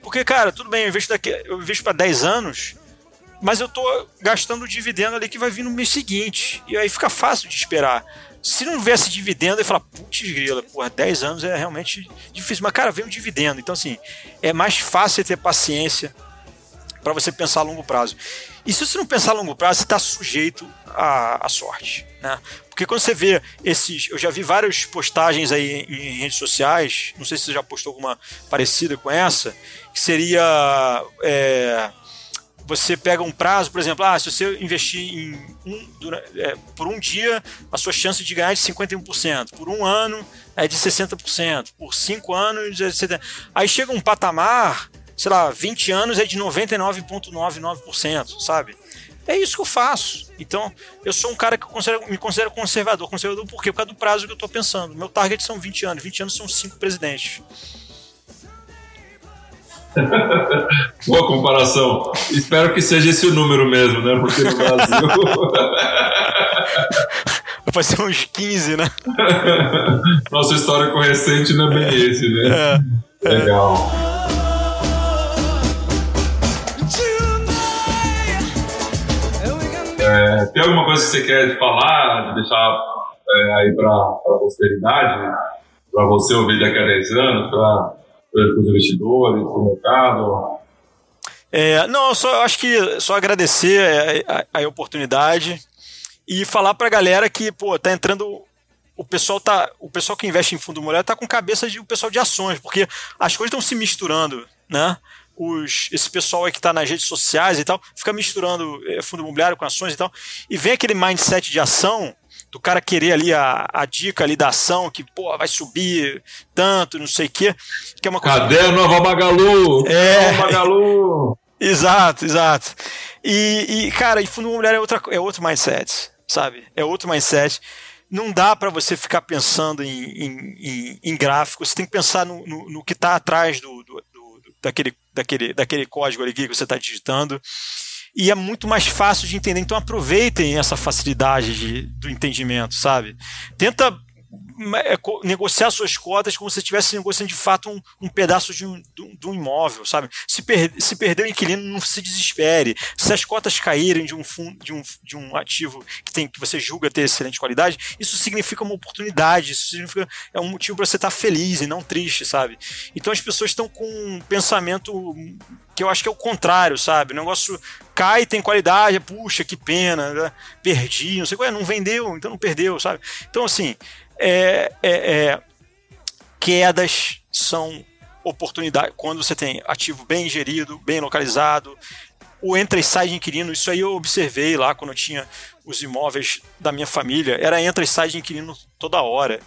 porque, cara, tudo bem, eu investo, daqui, eu investo para 10 anos, mas eu tô gastando o dividendo ali que vai vir no mês seguinte. E aí fica fácil de esperar. Se não viesse dividendo, eu falar, putz, grila, porra, 10 anos é realmente difícil. Mas, cara, vem um dividendo. Então, assim, é mais fácil ter paciência para você pensar a longo prazo. E se você não pensar a longo prazo, você está sujeito à, à sorte. Né? Porque quando você vê esses. Eu já vi várias postagens aí em, redes sociais, não sei se você já postou alguma parecida com essa, que seria. é, você pega um prazo, por exemplo, ah, se você investir um, dura- é, por um dia, a sua chance de ganhar é de 51%, por um ano é de 60%, por cinco anos é de 70%. Aí chega um patamar, sei lá, 20 anos é de 99,99%, sabe? É isso que eu faço. Então, eu sou um cara que considero- me considero conservador. Conservador por quê? Por causa do prazo que eu estou pensando. Meu target são 20 anos. 20 anos são cinco presidentes. Boa comparação. Espero que seja esse o número mesmo, né? Porque no Brasil. pode ser uns 15, né? Nosso histórico recente não é bem esse, né? Legal. É, tem alguma coisa que você quer falar, deixar é, aí para a posteridade? Para você ouvir daqui a 10 anos, para os investidores, para o mercado? É, não, só acho que só agradecer é, a, a oportunidade e falar pra galera que, pô, tá entrando. O pessoal tá. O pessoal que investe em fundo imobiliário tá com cabeça de o pessoal de ações, porque as coisas estão se misturando, né? Os, esse pessoal aí que tá nas redes sociais e tal, fica misturando é, fundo imobiliário com ações e tal, e vem aquele mindset de ação do cara querer ali a, a dica ali da ação, que, pô, vai subir tanto, não sei o quê, que é uma coisa. Cadê a nova Magalu? É. Nova Magalu! Exato, exato. E, e, cara, e fundo imobiliário é, outra, é outro mindset, sabe? É outro mindset. Não dá para você ficar pensando em, em, em, em gráfico, você tem que pensar no, no, no que está atrás do, do, do- daquele, daquele, daquele código ali que você está digitando. E é muito mais fácil de entender. Então aproveitem essa facilidade de, do entendimento, sabe? Tenta negociar suas cotas como se estivesse negociando de fato um, um pedaço de um, de um- imóvel, sabe? Se, per, se perder o inquilino, não se desespere. Se as cotas caírem de um, fundo, de um, de um ativo que, tem, que você julga ter excelente qualidade, isso significa uma oportunidade, isso significa é um motivo para você estar feliz e não triste, sabe? Então as pessoas estão com um pensamento que eu acho que é o contrário, sabe? O negócio cai, tem qualidade, puxa, que pena, né? perdi, não sei qual é, não vendeu, então não perdeu, sabe? Então, assim, é, é- é, quedas são oportunidade quando você tem ativo bem gerido, bem localizado, o entra e sai de inquilino, isso aí eu observei lá quando eu tinha os imóveis da minha família, era entra e sai de inquilino toda hora.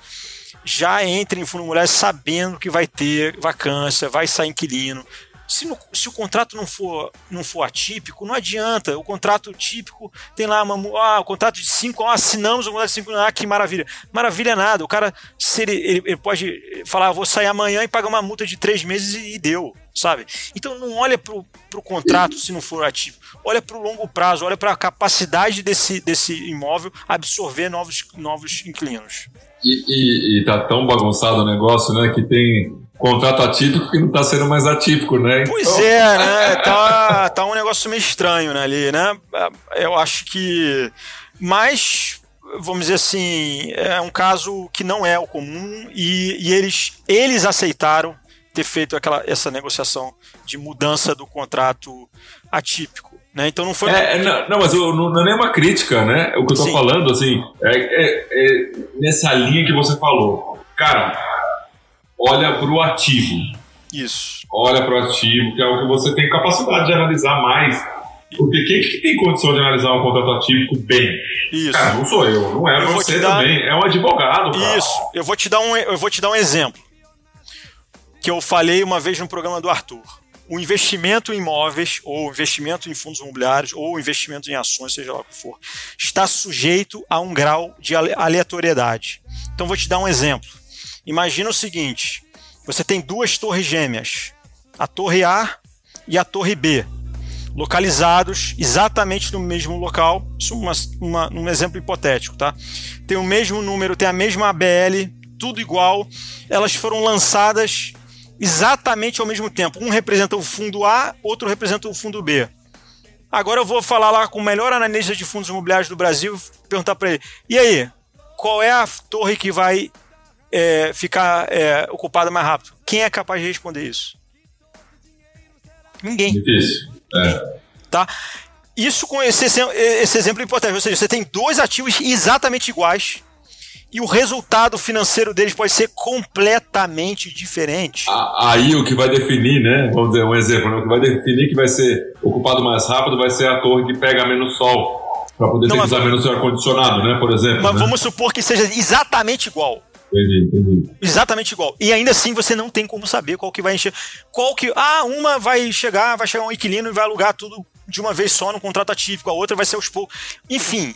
Já entre em fundo imobiliário sabendo que vai ter vacância, vai sair inquilino. Se, no- se o contrato não for, não for atípico, não adianta. O contrato típico tem lá uma. Ah, o contrato de 5, ah, assinamos o contrato de 5, ah, que maravilha. Maravilha nada. O cara, se ele, ele, ele pode falar, "Ah, vou sair amanhã e pagar uma multa de três meses e, e deu, sabe? Então não olha pro, pro contrato se não for atípico. Olha pro longo prazo, olha para a capacidade desse, desse imóvel absorver novos, novos inquilinos. E, e- e tá tão bagunçado o negócio, né? Que tem contrato atípico que não tá sendo mais atípico, né? Pois Então, é, né? Tá, tá um negócio meio estranho né, ali, né? Eu acho que. Mas, vamos dizer assim, é um caso que não é o comum e, e eles, eles aceitaram ter feito aquela, essa negociação de mudança do contrato atípico. Né? Então não foi. É, é, não, não, mas eu, não, não é nem uma crítica, né? O que eu tô Sim. falando, assim, é, é- é nessa linha que você falou. Cara, olha pro ativo. Isso. Olha pro ativo, que é o que você tem capacidade de analisar mais. Porque quem que tem condição de analisar um contrato atípico bem? Isso. Cara, não sou eu, não é Eu você dar- também. É um advogado, cara. Isso. Eu vou te dar um, eu vou te dar um exemplo que eu falei uma vez no programa do Arthur. O investimento em imóveis, ou investimento em fundos imobiliários, ou investimento em ações, seja lá o que for, está sujeito a um grau de ale- aleatoriedade. Então vou te dar um exemplo. Imagina o seguinte: você tem duas torres gêmeas, a torre A e a torre B, localizados exatamente no mesmo local. Isso é um exemplo hipotético, tá? Tem o mesmo número, tem a mesma ABL, tudo igual. Elas foram lançadas exatamente ao mesmo tempo. Um representa o fundo A, outro representa o fundo B. Agora eu vou falar lá com o melhor analista de fundos imobiliários do Brasil, perguntar para ele: e aí, qual é a torre que vai é, ficar é, ocupada mais rápido? Quem é capaz de responder isso? Ninguém Difícil. É. tá? Isso com esse, exemplo- esse exemplo é importante, ou seja, você tem dois ativos exatamente iguais e o resultado financeiro deles pode ser completamente diferente. Aí o que vai definir, né? Vamos dizer um exemplo, né? O que vai definir que vai ser ocupado mais rápido vai ser a torre que pega menos sol. Para poder Não, ter que usar menos ar-condicionado, né? Por exemplo. Mas né? vamos supor que seja exatamente igual. Exatamente igual. E ainda assim você não tem como saber qual que vai encher. Qual que. Ah, uma vai chegar, vai chegar um inquilino e vai alugar tudo de uma vez só no contrato atípico, a outra vai ser aos poucos. Enfim,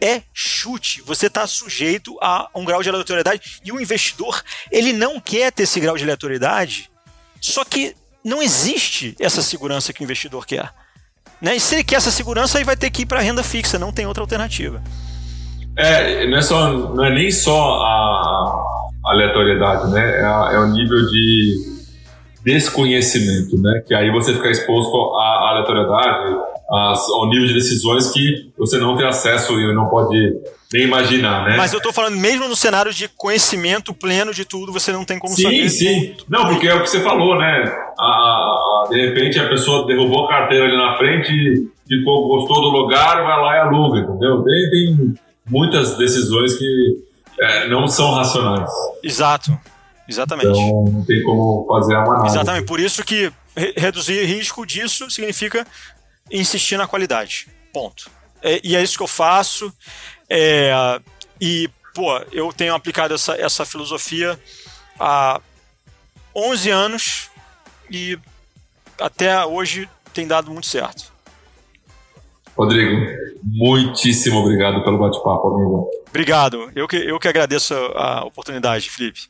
é chute. Você está sujeito a um grau de aleatoriedade. E o investidor, ele não quer ter esse grau de aleatoriedade, só que não existe essa segurança que o investidor quer. Né? E se ele quer essa segurança, aí vai ter que ir para renda fixa, não tem outra alternativa. É, não é, só, não é nem só a aleatoriedade, né? É, a- é o nível de desconhecimento, né? Que aí você fica exposto à aleatoriedade, às- ao nível de decisões que você não tem acesso e não pode nem imaginar, né? Mas eu tô falando, mesmo no cenário de conhecimento pleno de tudo, você não tem como Sim, saber. sim. Não, porque é o que você falou, né? A- a- de repente a pessoa derrubou a carteira ali na frente, ficou, gostou do lugar, vai lá e aluga, entendeu? Tem, tem muitas decisões que é, não são racionais. Exato. Exatamente. Então não tem como fazer a manada. Exatamente. Por isso que re- reduzir risco disso significa insistir na qualidade. Ponto. É- e é isso que eu faço. É, e, pô, eu tenho aplicado essa, essa filosofia há 11 anos e até hoje tem dado muito certo. Rodrigo, muitíssimo obrigado pelo bate-papo, amigo. Obrigado. Eu que, eu que agradeço a oportunidade, Felipe.